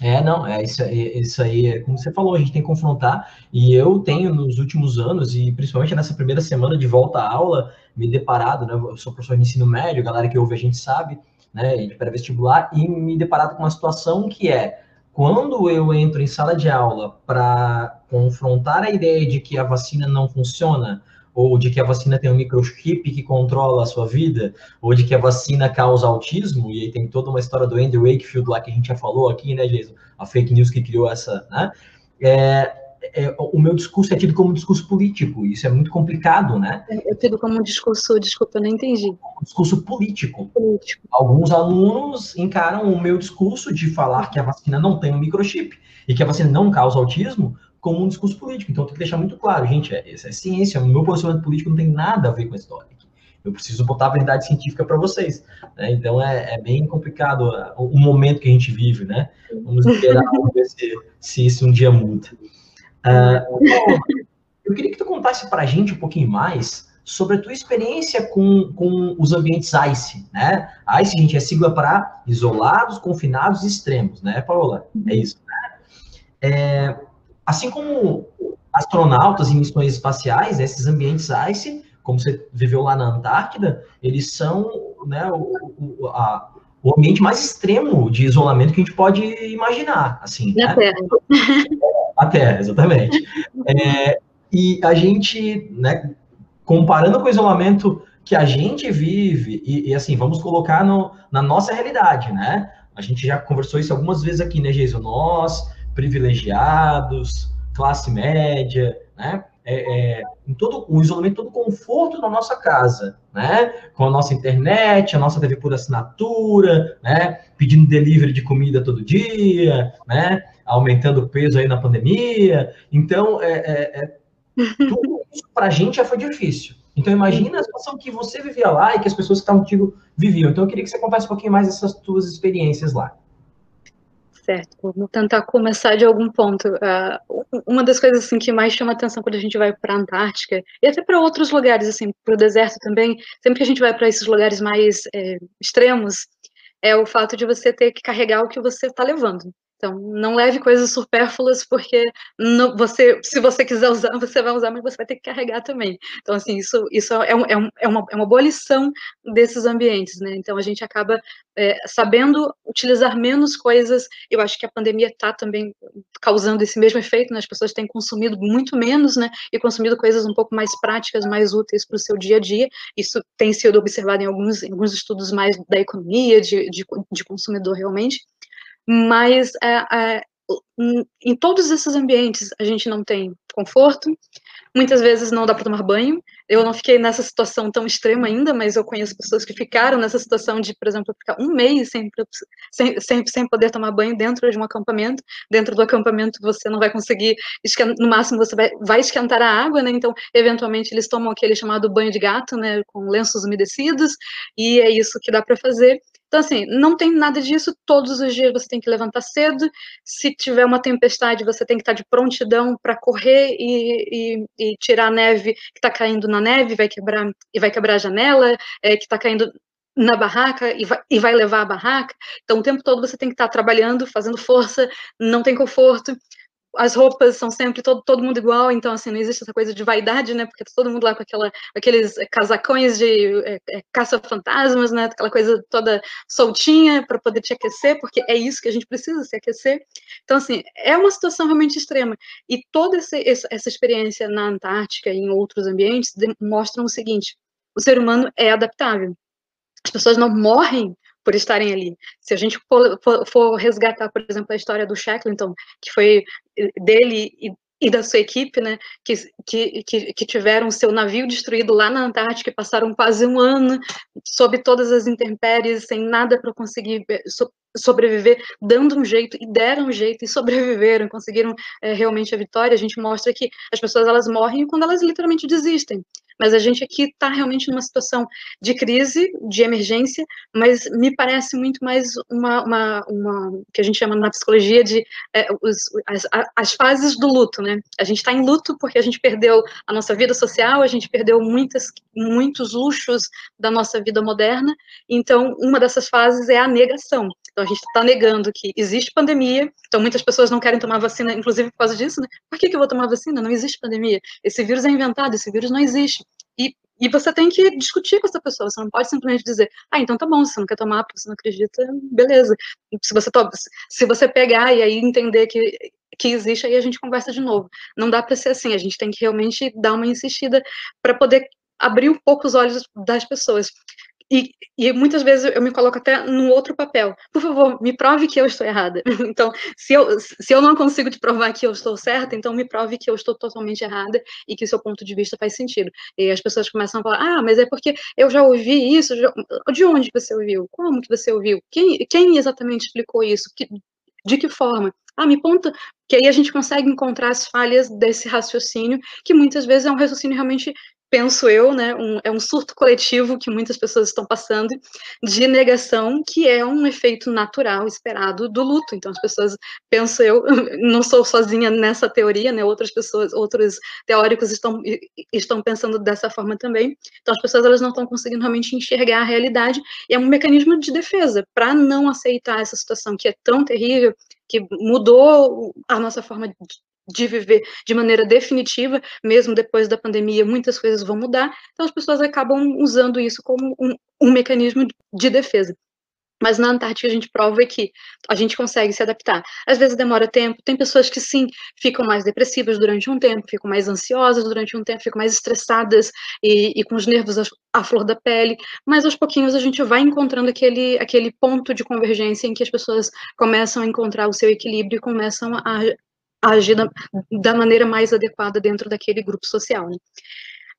É, não, é isso, isso aí, é como você falou, a gente tem que confrontar, e eu tenho nos últimos anos, e principalmente nessa primeira semana de volta à aula, me deparado, né, eu sou professor de ensino médio, galera que ouve a gente sabe, né, de pré-vestibular, e me deparado com uma situação que é, quando eu entro em sala de aula para confrontar a ideia de que a vacina não funciona, ou de que a vacina tem um microchip que controla a sua vida, ou de que a vacina causa autismo, e aí tem toda uma história do Andrew Wakefield lá que a gente já falou aqui, né, Jason? A fake news que criou essa, né? É, é, o meu discurso é tido como um discurso político, isso é muito complicado, né? É tido como um discurso, desculpa, eu não entendi. Um discurso político. político. Alguns alunos encaram o meu discurso de falar que a vacina não tem um microchip e que a vacina não causa autismo como um discurso político. Então tem que deixar muito claro, gente, é, isso é ciência, o meu posicionamento político não tem nada a ver com a história. Eu preciso botar a verdade científica para vocês. Né? Então é, é, bem complicado o, o, momento que a gente vive, né? Vamos esperar ver se, se isso um dia muda. Uh, eu queria que tu contasse para a gente um pouquinho mais sobre a tua experiência com, com os ambientes ICE, né? ICE, gente, é sigla para isolados, confinados e extremos, né, Paola? É isso, né? É, assim como astronautas em missões espaciais, esses ambientes ICE, como você viveu lá na Antártida, eles são né, o, o, a, o ambiente mais extremo de isolamento que a gente pode imaginar, assim. Na né? Terra. A Terra, exatamente. É, e a gente, né, comparando com o isolamento que a gente vive, e, e assim, vamos colocar no, na nossa realidade, né? A gente já conversou isso algumas vezes aqui, né, Jason? Nós, privilegiados, classe média, né? É, é, em todo o isolamento, todo o conforto na nossa casa, né? Com a nossa internet, a nossa TV por assinatura, né? Pedindo delivery de comida todo dia, né? Aumentando o peso aí na pandemia. Então, é, é, é tudo isso para a gente já foi difícil. Então, imagina a situação que você vivia lá e que as pessoas que estavam contigo viviam. Então, eu queria que você contasse um pouquinho mais dessas suas experiências lá. Certo, vamos tentar começar de algum ponto. Uh, uma das coisas assim, que mais chama atenção quando a gente vai para a Antártica, e até para outros lugares, assim, para o deserto também, sempre que a gente vai para esses lugares mais é, extremos, é o fato de você ter que carregar o que você está levando. Então, não leve coisas supérfluas, porque você, se você quiser usar, você vai usar, mas você vai ter que carregar também. Então, assim, isso, isso é, um, é, um, é, uma, é uma boa lição desses ambientes, né? Então, a gente acaba é, sabendo utilizar menos coisas. Eu acho que a pandemia está também causando esse mesmo efeito, né? As pessoas têm consumido muito menos, né? E consumido coisas um pouco mais práticas, mais úteis para o seu dia a dia. Isso tem sido observado em alguns, em alguns estudos mais da economia, de, de, de consumidor realmente mas é, é, em todos esses ambientes a gente não tem conforto, muitas vezes não dá para tomar banho. Eu não fiquei nessa situação tão extrema ainda, mas eu conheço pessoas que ficaram nessa situação de, por exemplo, ficar um mês sem, sem, sem, sem poder tomar banho dentro de um acampamento. Dentro do acampamento você não vai conseguir, no máximo você vai, vai esquentar a água, né? Então, eventualmente, eles tomam aquele chamado banho de gato, né? Com lenços umedecidos, e é isso que dá para fazer. Então, assim, não tem nada disso. Todos os dias você tem que levantar cedo. Se tiver uma tempestade, você tem que estar de prontidão para correr e, e, e, tirar a neve que está caindo na neve, vai quebrar e vai quebrar a janela, é, que está caindo na barraca e vai, e vai levar a barraca. Então, o tempo todo você tem que estar trabalhando, fazendo força, não tem conforto as roupas são sempre todo, todo mundo igual, então assim, não existe essa coisa de vaidade, né? Porque tá todo mundo lá com aquela, aqueles casacões de é, é, caça-fantasmas, né? Aquela coisa toda soltinha para poder te aquecer, porque é isso que a gente precisa se aquecer. Então, assim, é uma situação realmente extrema. E toda essa, essa experiência na Antártica e em outros ambientes mostram o seguinte: o ser humano é adaptável. As pessoas não morrem por estarem ali. Se a gente for, resgatar, por exemplo, a história do Shackleton, que foi eh, dele e, e da sua equipe, né, que, que, que, tiveram seu navio destruído lá na Antártica e passaram quase um ano sob todas as intempéries, sem nada para conseguir eh, sobreviver, dando um jeito, e deram um jeito, e sobreviveram, conseguiram é, realmente a vitória, a gente mostra que as pessoas, elas morrem quando elas literalmente desistem, mas a gente aqui está realmente numa situação de crise, de emergência, mas me parece muito mais uma, uma, uma que a gente chama na psicologia de é, os, as, as, fases do luto, né? A gente está em luto porque a gente perdeu a nossa vida social, a gente perdeu muitas, muitos luxos da nossa vida moderna, então uma dessas fases é a negação. Então a gente está negando que existe pandemia, então muitas pessoas não querem tomar vacina, inclusive por causa disso, né? Por que, que eu vou tomar vacina? Não existe pandemia. Esse vírus é inventado, esse vírus não existe. E, e você tem que discutir com essa pessoa, você não pode simplesmente dizer, ah, então tá bom, você não quer tomar porque você não acredita, beleza. Se você, toma, se você pegar e aí entender que, que existe, aí a gente conversa de novo. Não dá para ser assim, a gente tem que realmente dar uma insistida para poder abrir um pouco os olhos das pessoas. E, e, muitas vezes eu me coloco até num outro papel. Por favor, me prove que eu estou errada. Então, se eu, se eu não consigo te provar que eu estou certa, então me prove que eu estou totalmente errada e que o seu ponto de vista faz sentido. E as pessoas começam a falar: ah, mas é porque eu já ouvi isso. Já... De onde você ouviu? Como que você ouviu? Quem, quem exatamente explicou isso? Que, de que forma? Ah, me conta, que aí a gente consegue encontrar as falhas desse raciocínio, que muitas vezes é um raciocínio realmente penso eu, né, um, é um surto coletivo que muitas pessoas estão passando de negação, que é um efeito natural esperado do luto. Então as pessoas, penso eu, não sou sozinha nessa teoria, né, outras pessoas, outros teóricos estão estão pensando dessa forma também. Então as pessoas elas não estão conseguindo realmente enxergar a realidade e é um mecanismo de defesa para não aceitar essa situação que é tão terrível, que mudou a nossa forma de viver de maneira definitiva, mesmo depois da pandemia, muitas coisas vão mudar, então as pessoas acabam usando isso como um, um mecanismo de defesa. Mas na Antártica a gente prova que a gente consegue se adaptar. Às vezes demora tempo, tem pessoas que sim, ficam mais depressivas durante um tempo, ficam mais ansiosas durante um tempo, ficam mais estressadas e, e com os nervos à flor da pele, mas aos pouquinhos a gente vai encontrando aquele, aquele ponto de convergência em que as pessoas começam a encontrar o seu equilíbrio e começam a, agir da, da, maneira mais adequada dentro daquele grupo social. Né?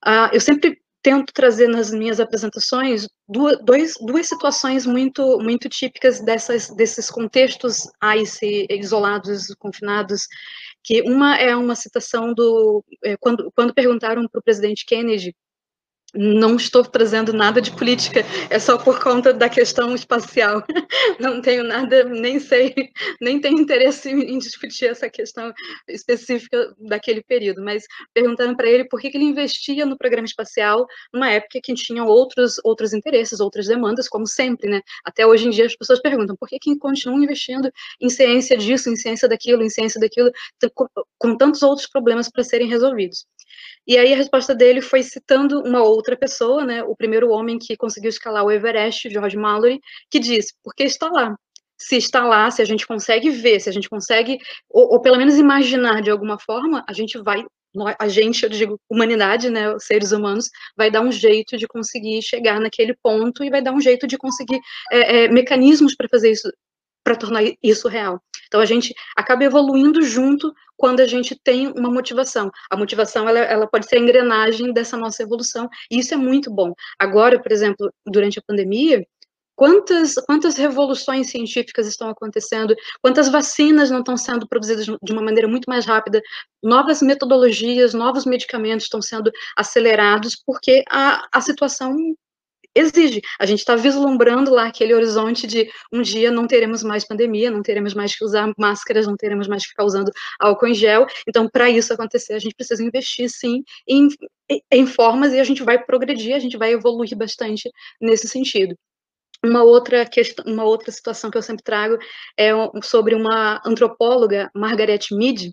Uh, eu sempre tento trazer nas minhas apresentações duas, dois, duas situações muito, muito típicas dessas, desses contextos ICE isolados, confinados, que uma é uma citação do, é, quando, quando perguntaram para o presidente Kennedy não estou trazendo nada de política, é só por conta da questão espacial. Não tenho nada, nem sei, nem tenho interesse em discutir essa questão específica daquele período, mas perguntando para ele por que, ele investia no programa espacial numa época que tinha outros, outros interesses, outras demandas, como sempre, né? Até hoje em dia as pessoas perguntam por que, que continuam investindo em ciência disso, em ciência daquilo, em ciência daquilo, com, com tantos outros problemas para serem resolvidos. E aí a resposta dele foi citando uma outra pessoa, né, o primeiro homem que conseguiu escalar o Everest, George Mallory, que disse, porque está lá. Se está lá, se a gente consegue ver, se a gente consegue, ou, ou pelo menos imaginar de alguma forma, a gente vai a gente, eu digo humanidade, né, seres humanos, vai dar um jeito de conseguir chegar naquele ponto e vai dar um jeito de conseguir é, é, mecanismos para fazer isso, para tornar isso real. Então a gente acaba evoluindo junto quando a gente tem uma motivação. A motivação ela, ela pode ser a engrenagem dessa nossa evolução e isso é muito bom. Agora, por exemplo, durante a pandemia, Quantas, quantas revoluções científicas estão acontecendo? Quantas vacinas não estão sendo produzidas de uma maneira muito mais rápida? Novas metodologias, novos medicamentos estão sendo acelerados porque a, a situação exige. A gente está vislumbrando lá aquele horizonte de um dia não teremos mais pandemia, não teremos mais que usar máscaras, não teremos mais que ficar usando álcool em gel. Então, para isso acontecer, a gente precisa investir, sim, em, em formas e a gente vai progredir, a gente vai evoluir bastante nesse sentido. Uma outra questão, uma outra situação que eu sempre trago é sobre uma antropóloga, Margaret Mead,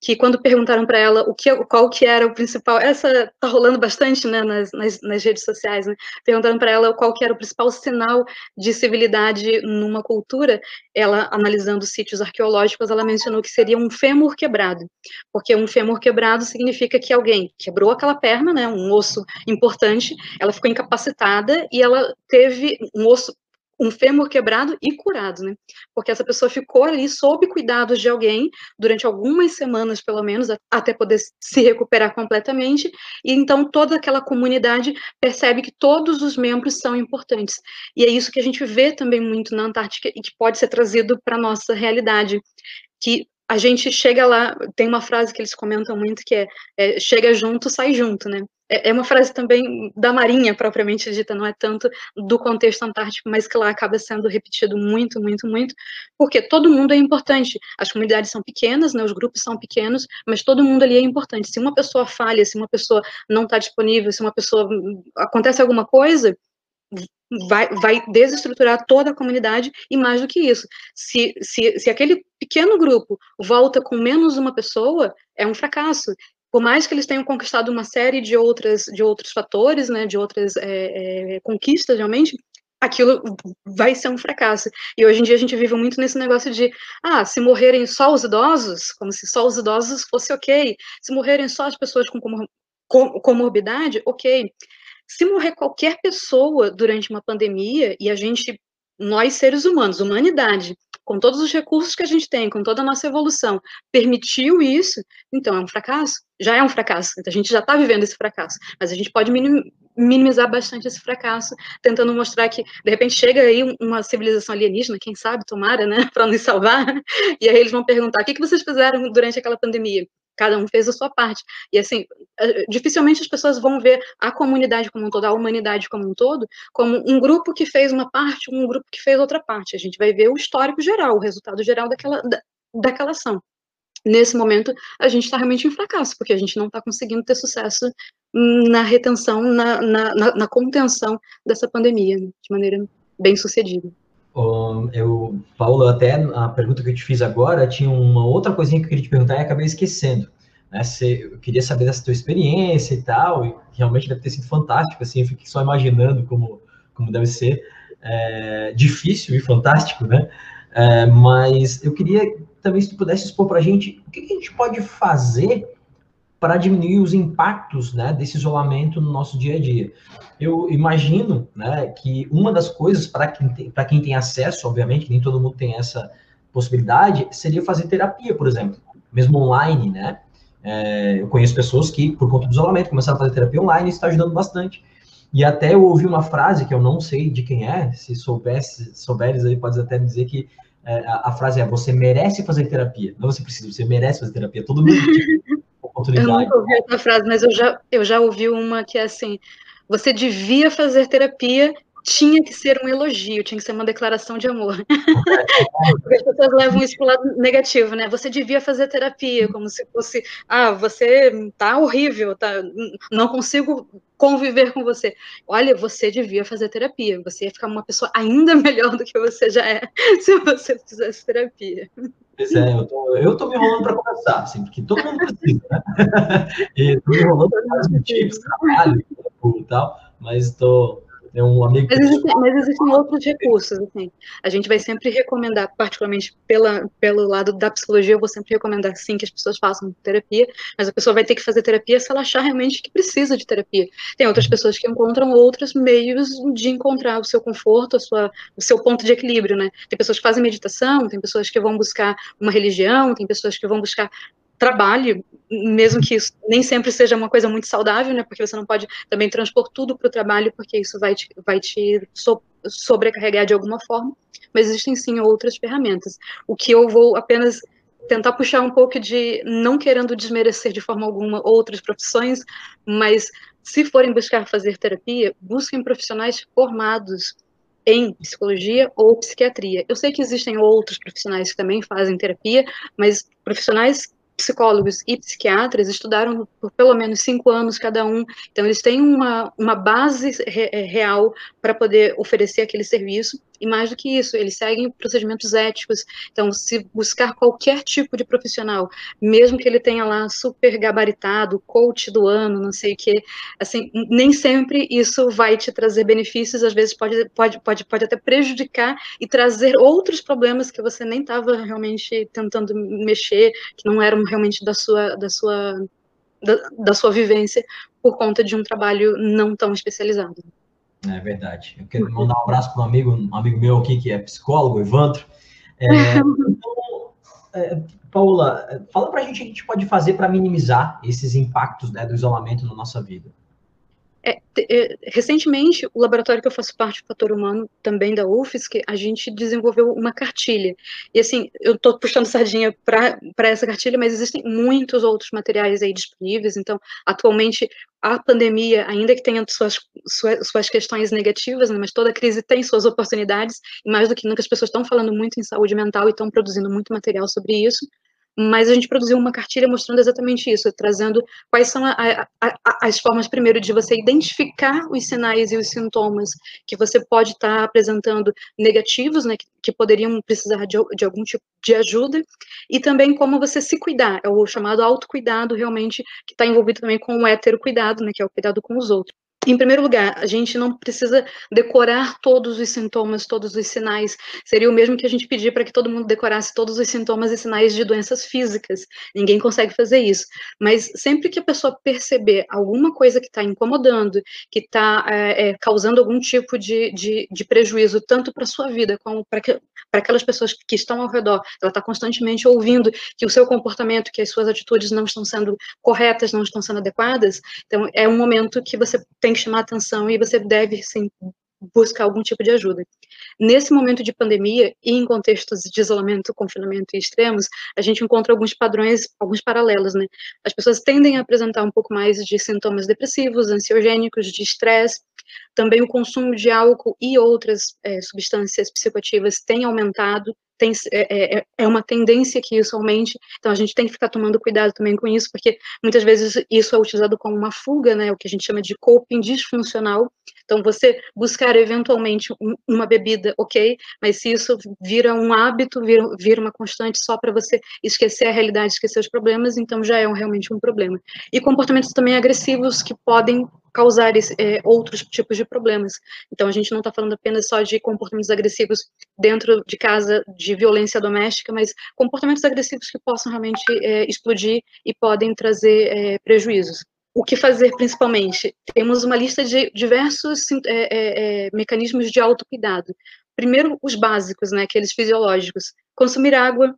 que quando perguntaram para ela o que, qual que era o principal, essa tá rolando bastante, né, nas, nas, nas redes sociais, né, perguntaram para ela qual que era o principal sinal de civilidade numa cultura, ela, analisando sítios arqueológicos, ela mencionou que seria um fêmur quebrado, porque um fêmur quebrado significa que alguém quebrou aquela perna, né, um osso importante, ela ficou incapacitada e ela teve um osso um fêmur quebrado e curado, né? Porque essa pessoa ficou ali sob cuidados de alguém durante algumas semanas, pelo menos, até poder se recuperar completamente. E então toda aquela comunidade percebe que todos os membros são importantes. E é isso que a gente vê também muito na Antártica e que pode ser trazido para nossa realidade, que a gente chega lá, tem uma frase que eles comentam muito que é, é chega junto, sai junto, né? É, é uma frase também da Marinha, propriamente dita, não é tanto do contexto antártico, mas que lá acaba sendo repetido muito, muito, muito, porque todo mundo é importante. As comunidades são pequenas, né, os grupos são pequenos, mas todo mundo ali é importante. Se uma pessoa falha, se uma pessoa não está disponível, se uma pessoa acontece alguma coisa, vai, vai desestruturar toda a comunidade e mais do que isso, se, se, se aquele pequeno grupo volta com menos uma pessoa, é um fracasso por mais que eles tenham conquistado uma série de outras de outros fatores, né, de outras é, é, conquistas realmente, aquilo vai ser um fracasso. E hoje em dia a gente vive muito nesse negócio de, ah, se morrerem só os idosos, como se só os idosos fosse ok. Se morrerem só as pessoas com comorbidade, ok. Se morrer qualquer pessoa durante uma pandemia e a gente, nós seres humanos, humanidade, com todos os recursos que a gente tem, com toda a nossa evolução, permitiu isso, então é um fracasso? Já é um fracasso. A gente já está vivendo esse fracasso. Mas a gente pode minimizar bastante esse fracasso, tentando mostrar que, de repente, chega aí uma civilização alienígena, quem sabe, tomara, né, para nos salvar, e aí eles vão perguntar: o que, que vocês fizeram durante aquela pandemia? Cada um fez a sua parte. E assim, dificilmente as pessoas vão ver a comunidade como um todo, a humanidade como um todo, como um grupo que fez uma parte, um grupo que fez outra parte. A gente vai ver o histórico geral, o resultado geral daquela, da, daquela ação. Nesse momento, a gente está realmente em fracasso, porque a gente não está conseguindo ter sucesso na retenção, na, na, na, na contenção dessa pandemia, né, de maneira bem sucedida. Eu, Paulo, até a pergunta que eu te fiz agora tinha uma outra coisinha que eu queria te perguntar e acabei esquecendo. Né? Eu queria saber dessa tua experiência e tal, e realmente deve ter sido fantástico, assim, eu fiquei só imaginando como, como deve ser é, difícil e fantástico, né? É, mas eu queria também se tu pudesse expor para a gente o que, que a gente pode fazer para diminuir os impactos né, desse isolamento no nosso dia a dia. Eu imagino né, que uma das coisas para quem, tem, quem tem acesso, obviamente, nem todo mundo tem essa possibilidade, seria fazer terapia, por exemplo, mesmo online, né? É, eu conheço pessoas que, por conta do isolamento, começaram a fazer terapia online e está ajudando bastante. E até eu ouvi uma frase que eu não sei de quem é, se soubesse, souberes aí, pode até me dizer que é, a, a, frase é: você merece fazer terapia. Não você precisa, você merece fazer terapia. Todo mundo oportunidade. Eu nunca ouvi essa frase, mas eu já, eu já ouvi uma que é assim: você devia fazer terapia, tinha que ser um elogio, tinha que ser uma declaração de amor. Porque as pessoas levam isso para o lado negativo, né? Você devia fazer terapia, como se fosse, ah, você tá horrível, tá, não consigo conviver com você. Olha, você devia fazer terapia, você ia ficar uma pessoa ainda melhor do que você já é se você fizesse terapia. Pois é, eu tô, eu tô me enrolando para conversar, assim, porque todo mundo precisa, né? e tô me enrolando para vários motivos, trabalho e tal, mas tô, é um amigo. Mas existem, mas existem outros recursos, assim. A gente vai sempre recomendar, particularmente pela, pelo lado da psicologia, eu vou sempre recomendar sim que as pessoas façam terapia, mas a pessoa vai ter que fazer terapia se ela achar realmente que precisa de terapia. Tem outras pessoas que encontram outros meios de encontrar o seu conforto, a sua, o seu ponto de equilíbrio, né? Tem pessoas que fazem meditação, tem pessoas que vão buscar uma religião, tem pessoas que vão buscar trabalho, mesmo que isso nem sempre seja uma coisa muito saudável, né? Porque você não pode também transpor tudo para o trabalho, porque isso vai te, vai te so, sobrecarregar de alguma forma. Mas existem sim outras ferramentas. O que eu vou apenas tentar puxar um pouco de não querendo desmerecer de forma alguma outras profissões, mas se forem buscar fazer terapia, busquem profissionais formados em psicologia ou psiquiatria. Eu sei que existem outros profissionais que também fazem terapia, mas profissionais psicólogos e psiquiatras estudaram por pelo menos cinco anos cada um, então eles têm uma, uma base re, é, real para poder oferecer aquele serviço, E mais do que isso, eles seguem procedimentos éticos. Então, se buscar qualquer tipo de profissional, mesmo que ele tenha lá super gabaritado, coach do ano, não sei o quê, assim, nem sempre isso vai te trazer benefícios, às vezes pode, pode, pode, pode até prejudicar e trazer outros problemas que você nem estava realmente tentando mexer, que não eram realmente da sua, da sua, da, da sua vivência, por conta de um trabalho não tão especializado. É verdade. Eu quero mandar um abraço para um amigo, um amigo meu aqui que é psicólogo, Evandro. É, então, é, Paula, fala para a gente o que a gente pode fazer para minimizar esses impactos né, do isolamento na nossa vida. É, é, recentemente, o laboratório que eu faço parte, o Fator Humano, também da UFSC, a gente desenvolveu uma cartilha. E assim, eu estou puxando sardinha para essa cartilha, mas existem muitos outros materiais aí disponíveis. Então, atualmente, a pandemia, ainda que tenha suas, suas, suas questões negativas, né, mas toda crise tem suas oportunidades, e mais do que nunca as pessoas estão falando muito em saúde mental e estão produzindo muito material sobre isso mas a gente produziu uma cartilha mostrando exatamente isso, trazendo quais são a, a, a, as formas, primeiro, de você identificar os sinais e os sintomas que você pode estar tá apresentando negativos, né, que, que poderiam precisar de, de, algum tipo de ajuda, e também como você se cuidar, é o chamado autocuidado, realmente, que está envolvido também com o hétero cuidado, né, que é o cuidado com os outros. Em primeiro lugar, a gente não precisa decorar todos os sintomas, todos os sinais. Seria o mesmo que a gente pedir para que todo mundo decorasse todos os sintomas e sinais de doenças físicas. Ninguém consegue fazer isso. Mas sempre que a pessoa perceber alguma coisa que está incomodando, que está é, é, causando algum tipo de, de, de prejuízo, tanto para a sua vida como para aquelas pessoas que estão ao redor, ela está constantemente ouvindo que o seu comportamento, que as suas atitudes não estão sendo corretas, não estão sendo adequadas, então é um momento que você tem que chamar atenção e você deve, sim, buscar algum tipo de ajuda. Nesse momento de pandemia e em contextos de isolamento, confinamento e extremos, a gente encontra alguns padrões, alguns paralelos, né? As pessoas tendem a apresentar um pouco mais de sintomas depressivos, ansiogênicos, de estresse. Também o consumo de álcool e outras é, substâncias psicoativas tem aumentado tem, é, é, é, uma tendência que isso aumente, então a gente tem que ficar tomando cuidado também com isso, porque muitas vezes isso é utilizado como uma fuga, né, o que a gente chama de coping disfuncional, então você buscar eventualmente um, uma bebida, ok, mas se isso vira um hábito, vira, vira uma constante só para você esquecer a realidade, esquecer os problemas, então já é um, realmente um problema. E comportamentos também agressivos que podem causar é, outros tipos de problemas. Então, a gente não está falando apenas só de comportamentos agressivos dentro de casa, de violência doméstica, mas comportamentos agressivos que possam realmente é, explodir e podem trazer é, prejuízos. O que fazer principalmente? Temos uma lista de diversos é, é, é, mecanismos de autocuidado. Primeiro, os básicos, né, aqueles fisiológicos. Consumir água,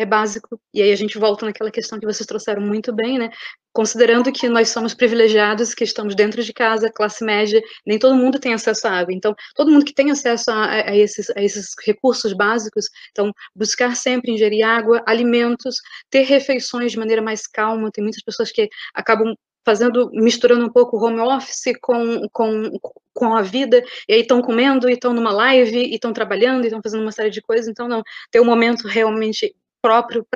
é básico, e aí a gente volta naquela questão que vocês trouxeram muito bem, né? Considerando que nós somos privilegiados, que estamos dentro de casa, classe média, nem todo mundo tem acesso à água. Então, todo mundo que tem acesso a, a, esses, a esses recursos básicos, então, buscar sempre ingerir água, alimentos, ter refeições de maneira mais calma. Tem muitas pessoas que acabam fazendo, misturando um pouco home office com, com, com a vida, e aí estão comendo, e estão numa live, e estão trabalhando, e estão fazendo uma série de coisas, então não, ter um momento realmente próprio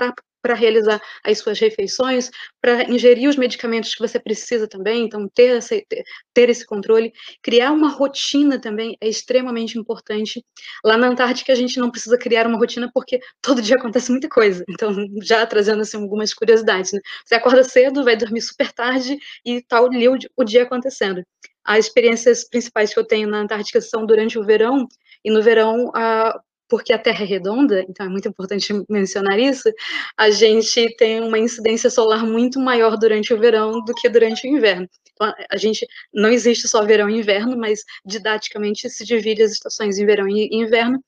para realizar as suas refeições, para ingerir os medicamentos que você precisa também, então ter esse, ter esse controle, criar uma rotina também é extremamente importante. Lá na Antártica a gente não precisa criar uma rotina porque todo dia acontece muita coisa, então já trazendo assim algumas curiosidades, né? Você acorda cedo, vai dormir super tarde e tal tá ali o, o dia acontecendo. As experiências principais que eu tenho na Antártica são durante o verão, e no verão, a, porque a Terra é redonda, então é muito importante mencionar isso, a gente tem uma incidência solar muito maior durante o verão do que durante o inverno. Então, a gente não existe só verão e inverno, mas didaticamente se divide as estações em verão e inverno.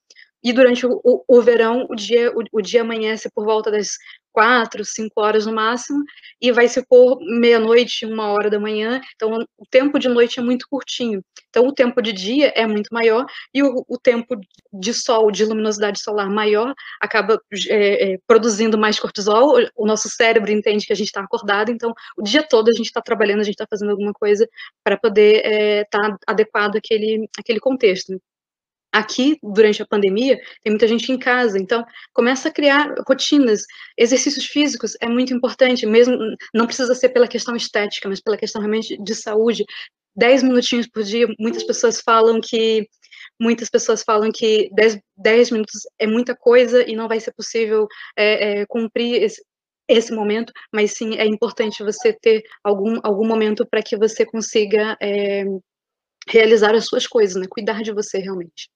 E durante o, o, o verão, o dia, o, o dia amanhece por volta das quatro, cinco horas no máximo, e vai se pôr meia-noite, uma hora da manhã, então o tempo de noite é muito curtinho. Então o tempo de dia é muito maior, e o, o tempo de sol, de luminosidade solar maior, acaba é, é, produzindo mais cortisol, o nosso cérebro entende que a gente está acordado, então o dia todo a gente está trabalhando, a gente está fazendo alguma coisa para poder estar é, tá adequado àquele, àquele contexto. Aqui, durante a pandemia, tem muita gente em casa, então começa a criar rotinas. Exercícios físicos é muito importante, mesmo não precisa ser pela questão estética, mas pela questão realmente de saúde. Dez minutinhos por dia, muitas pessoas falam que muitas pessoas falam que 10, 10 minutos é muita coisa e não vai ser possível é, é, cumprir esse, esse momento, mas sim é importante você ter algum, algum momento para que você consiga é, realizar as suas coisas, né? Cuidar de você realmente.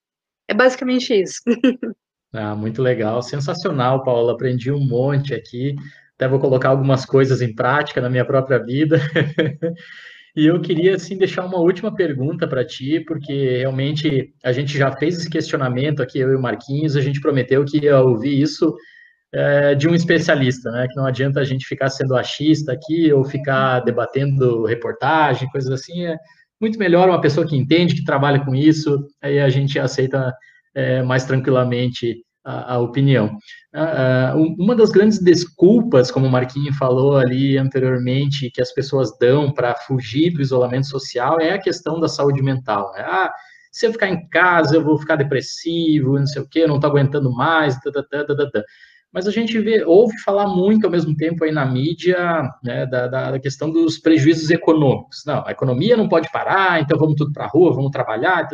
É basicamente isso. ah, muito legal, sensacional, Paula. Aprendi um monte aqui. Até vou colocar algumas coisas em prática na minha própria vida. E eu queria assim deixar uma última pergunta para ti, porque realmente a gente já fez esse questionamento aqui, eu e o Marquinhos, a gente prometeu que ia ouvir isso é, de um especialista, né? Que não adianta a gente ficar sendo achista aqui ou ficar debatendo reportagem, coisas assim. É muito melhor uma pessoa que entende, que trabalha com isso, aí a gente aceita é, mais tranquilamente a, a opinião. Uh, uma das grandes desculpas, como o Marquinhos falou ali anteriormente, que as pessoas dão para fugir do isolamento social é a questão da saúde mental. Né? Ah, se eu ficar em casa, eu vou ficar depressivo, não sei o quê, não estou aguentando mais, mas a gente vê, ouve falar muito ao mesmo tempo aí na mídia né, da, da, questão dos prejuízos econômicos. Não, a economia não pode parar, então vamos tudo para a rua, vamos trabalhar.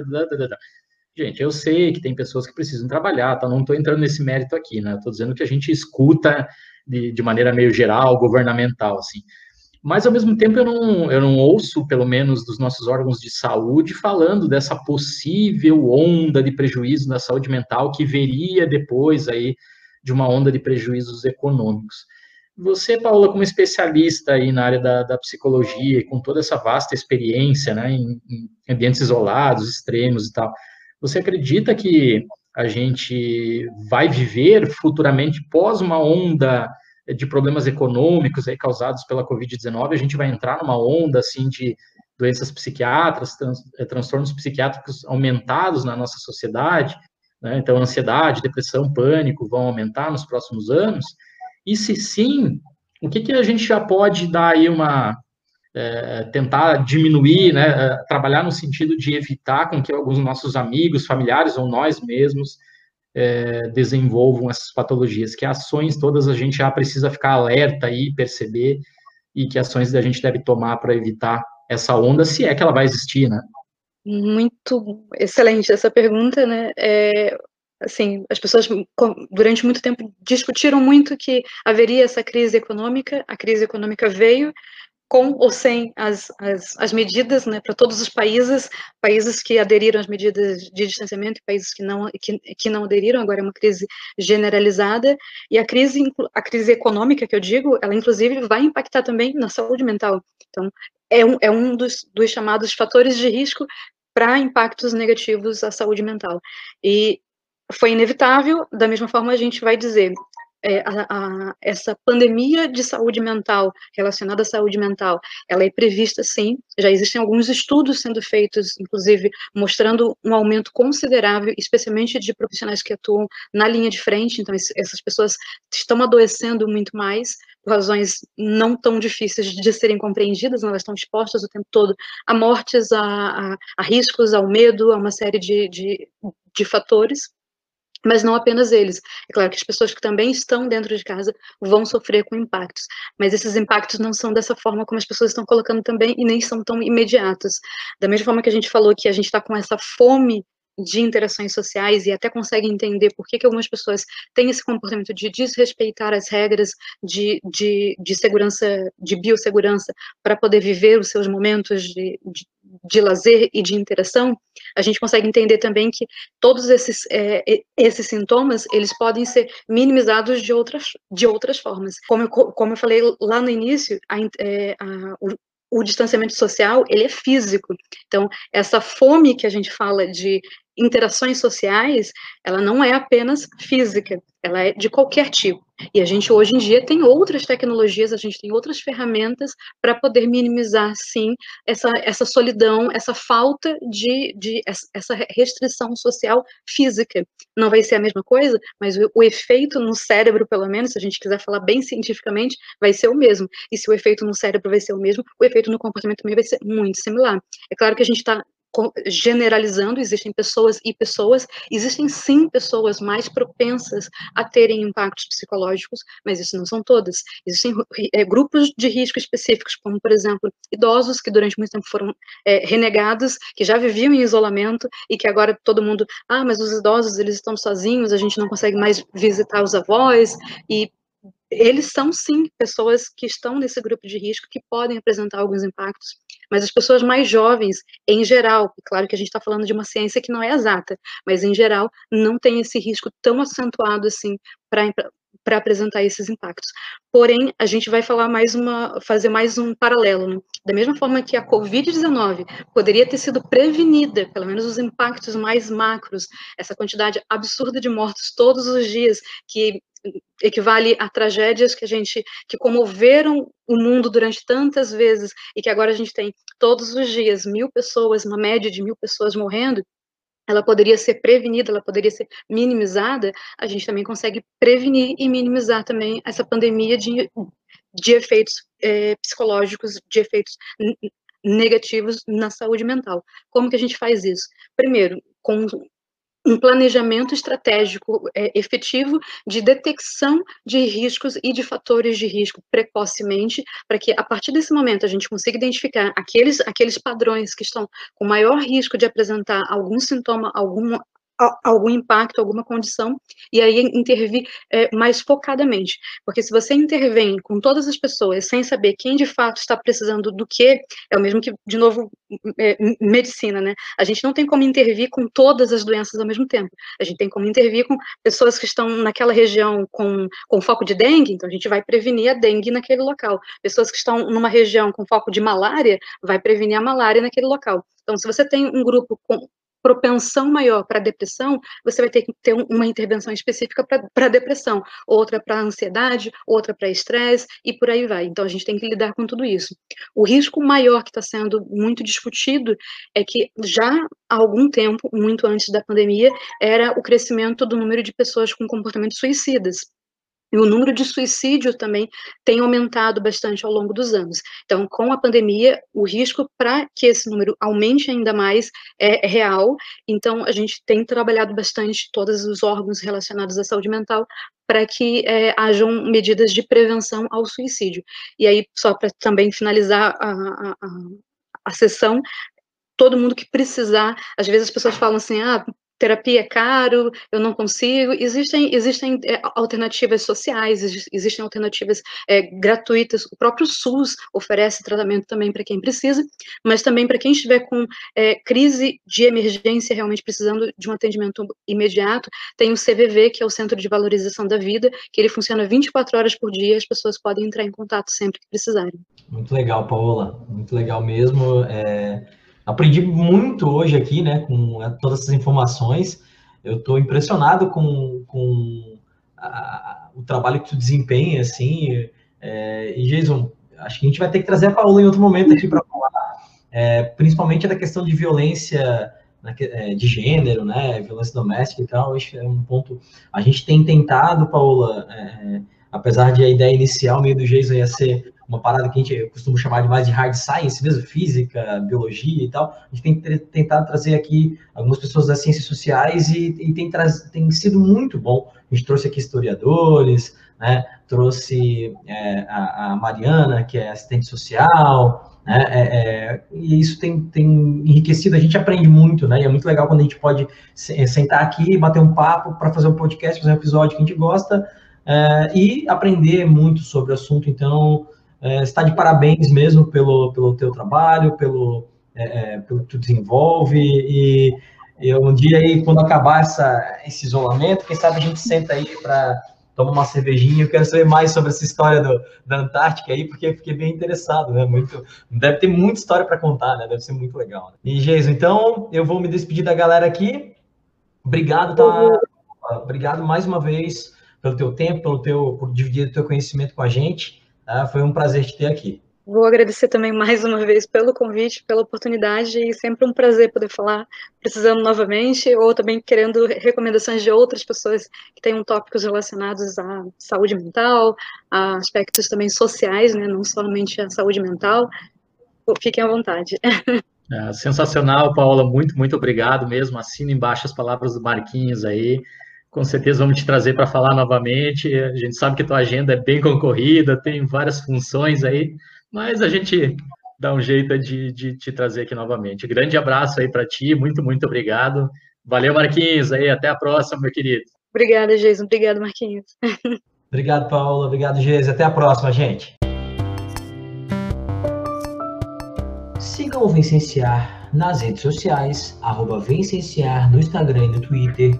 Gente, eu sei que tem pessoas que precisam trabalhar, tá? não estou entrando nesse mérito aqui, né? Estou dizendo que a gente escuta de, de maneira meio geral, governamental, assim. Mas, ao mesmo tempo, eu não, eu não ouço, pelo menos, dos nossos órgãos de saúde falando dessa possível onda de prejuízo na saúde mental que viria depois aí de uma onda de prejuízos econômicos. Você, Paula, como especialista aí na área da, da psicologia, com toda essa vasta experiência, né, em, em ambientes isolados, extremos e tal, você acredita que a gente vai viver futuramente pós uma onda de problemas econômicos aí causados pela Covid-19, a gente vai entrar numa onda assim de doenças psiquiátricas, eh, transtornos psiquiátricos aumentados na nossa sociedade, né? então ansiedade, depressão, pânico vão aumentar nos próximos anos. E se sim, o que, que a gente já pode dar aí uma é, tentar diminuir, né, é, trabalhar no sentido de evitar com que alguns nossos amigos, familiares ou nós mesmos é, desenvolvam essas patologias, que ações todas a gente já precisa ficar alerta e perceber e que ações a gente deve tomar para evitar essa onda, se é que ela vai existir, né? Muito excelente essa pergunta, né? É, assim, as pessoas durante muito tempo discutiram muito que haveria essa crise econômica, a crise econômica veio, com ou sem as, as, as medidas né, para todos os países, países que aderiram às medidas de distanciamento e países que não, que, que não aderiram, agora é uma crise generalizada, e a crise, a crise econômica, que eu digo, ela inclusive vai impactar também na saúde mental. Então, é um, é um dos, dos chamados fatores de risco para impactos negativos à saúde mental. E foi inevitável, da mesma forma a gente vai dizer, é, a, a, essa pandemia de saúde mental relacionada à saúde mental, ela é prevista sim, já existem alguns estudos sendo feitos, inclusive mostrando um aumento considerável, especialmente de profissionais que atuam na linha de frente, então essas pessoas estão adoecendo muito mais, por razões não tão difíceis de serem compreendidas, elas estão expostas o tempo todo a mortes, a, a, riscos, ao medo, a uma série de, de, de fatores, mas não apenas eles. É claro que as pessoas que também estão dentro de casa vão sofrer com impactos, mas esses impactos não são dessa forma como as pessoas estão colocando também e nem são tão imediatos. Da mesma forma que a gente falou que a gente está com essa fome de interações sociais e até consegue entender por que, que algumas pessoas têm esse comportamento de desrespeitar as regras de, de, de segurança, de biossegurança, para poder viver os seus momentos de, de, de, lazer e de interação, a gente consegue entender também que todos esses, é, esses sintomas, eles podem ser minimizados de outras, de outras formas. Como eu, como eu falei lá no início, a, é, a, o, o distanciamento social, ele é físico. Então, essa fome que a gente fala de interações sociais, ela não é apenas física, ela é de qualquer tipo. E a gente hoje em dia tem outras tecnologias, a gente tem outras ferramentas para poder minimizar, sim, essa, essa solidão, essa falta de, de essa restrição social física. Não vai ser a mesma coisa, mas o, o efeito no cérebro, pelo menos, se a gente quiser falar bem cientificamente, vai ser o mesmo. E se o efeito no cérebro vai ser o mesmo, o efeito no comportamento também vai ser muito similar. É claro que a gente está generalizando, existem pessoas e pessoas, existem sim pessoas mais propensas a terem impactos psicológicos, mas isso não são todas. Existem é, grupos de risco específicos, como, por exemplo, idosos que durante muito tempo foram é, renegados, que já viviam em isolamento e que agora todo mundo, ah, mas os idosos, eles estão sozinhos, a gente não consegue mais visitar os avós, e eles são sim pessoas que estão nesse grupo de risco que podem apresentar alguns impactos, mas as pessoas mais jovens, em geral, claro que a gente está falando de uma ciência que não é exata, mas em geral não tem esse risco tão acentuado assim para para apresentar esses impactos. Porém, a gente vai falar mais uma, fazer mais um paralelo. Né? Da mesma forma que a COVID-19 poderia ter sido prevenida, pelo menos os impactos mais macros, essa quantidade absurda de mortos todos os dias, que equivale a tragédias que a gente que comoveram o mundo durante tantas vezes e que agora a gente tem todos os dias mil pessoas, uma média de mil pessoas morrendo, ela poderia ser prevenida, ela poderia ser minimizada, a gente também consegue prevenir e minimizar também essa pandemia de, de efeitos é, psicológicos, de efeitos negativos na saúde mental. Como que a gente faz isso? Primeiro, com um planejamento estratégico é, efetivo de detecção de riscos e de fatores de risco precocemente, para que a partir desse momento a gente consiga identificar aqueles, aqueles padrões que estão com maior risco de apresentar algum sintoma, algum algum impacto, alguma condição, e aí intervir é, mais focadamente. Porque se você intervém com todas as pessoas sem saber quem de fato está precisando do que, é o mesmo que, de novo, é, medicina, né? A gente não tem como intervir com todas as doenças ao mesmo tempo. A gente tem como intervir com pessoas que estão naquela região com, com foco de dengue, então a gente vai prevenir a dengue naquele local. Pessoas que estão numa região com foco de malária, vai prevenir a malária naquele local. Então, se você tem um grupo com propensão maior para depressão, você vai ter que ter uma intervenção específica para depressão, outra para ansiedade, outra para estresse e por aí vai. Então a gente tem que lidar com tudo isso. O risco maior que está sendo muito discutido é que já há algum tempo, muito antes da pandemia, era o crescimento do número de pessoas com comportamentos suicidas. E o número de suicídio também tem aumentado bastante ao longo dos anos. Então, com a pandemia, o risco para que esse número aumente ainda mais é real. Então, a gente tem trabalhado bastante todos os órgãos relacionados à saúde mental para que é, hajam medidas de prevenção ao suicídio. E aí, só para também finalizar a, a, a, a sessão, todo mundo que precisar, às vezes as pessoas falam assim, ah, terapia é caro, eu não consigo. Existem, existem é, alternativas sociais, existem alternativas é, gratuitas. O próprio SUS oferece tratamento também para quem precisa, mas também para quem estiver com é, crise de emergência, realmente precisando de um atendimento imediato, tem o CVV, que é o Centro de Valorização da Vida, que ele funciona 24 horas por dia, as pessoas podem entrar em contato sempre que precisarem. Muito legal, Paola, muito legal mesmo. É Aprendi muito hoje aqui, né, com é, todas essas informações. Eu estou impressionado com, com a, o trabalho que tu desempenha, assim. É, e, Jason, acho que a gente vai ter que trazer a Paula em outro momento aqui para falar, é, principalmente da questão de violência de gênero, né, violência doméstica e tal. Acho que é um ponto. A gente tem tentado, Paula, é, apesar de a ideia inicial meio do Jason ia ser uma parada que a gente costuma chamar de mais de hard science, mesmo física, biologia e tal. A gente tem tentado trazer aqui algumas pessoas das ciências sociais e, e tem, tem sido muito bom. A gente trouxe aqui historiadores, né? trouxe é, a, a, Mariana, que é assistente social, né? É, é, e isso tem, tem enriquecido, a gente aprende muito, né? E é muito legal quando a gente pode sentar aqui, bater um papo para fazer um podcast, fazer um episódio que a gente gosta, é, e aprender muito sobre o assunto. Então, é, está de parabéns mesmo pelo, pelo teu trabalho, pelo, é, é pelo que tu desenvolve e, e um dia aí, quando acabar essa, esse isolamento, quem sabe a gente senta aí para tomar uma cervejinha. Eu quero saber mais sobre essa história do, da Antártica aí, porque fiquei bem interessado, né? Muito, deve ter muita história para contar, né? Deve ser muito legal. Né? E, Geis, então, eu vou me despedir da galera aqui. Obrigado, tá? Obrigado mais uma vez pelo teu tempo, pelo teu, por dividir o teu conhecimento com a gente. Tá? Foi um prazer te ter aqui. Vou agradecer também mais uma vez pelo convite, pela oportunidade e sempre um prazer poder falar, precisando novamente, ou também querendo recomendações de outras pessoas que tenham tópicos relacionados à saúde mental, a aspectos também sociais, né, não somente a saúde mental. Fiquem à vontade. É, sensacional, Paula. Muito, muito obrigado mesmo. Assina embaixo as palavras do Marquinhos aí. Com certeza vamos te trazer para falar novamente. A gente sabe que tua agenda é bem concorrida, tem várias funções aí, mas a gente dá um jeito de, de te trazer aqui novamente. Grande abraço aí para ti, muito, muito obrigado. Valeu, Marquinhos, aí, até a próxima, meu querido. Obrigada, Jason. Obrigado, Marquinhos. Obrigado, Paula. Obrigado, Geis. Até a próxima, gente. Sigam o Vencenciar nas redes sociais, arroba Vencenciar no Instagram e no Twitter.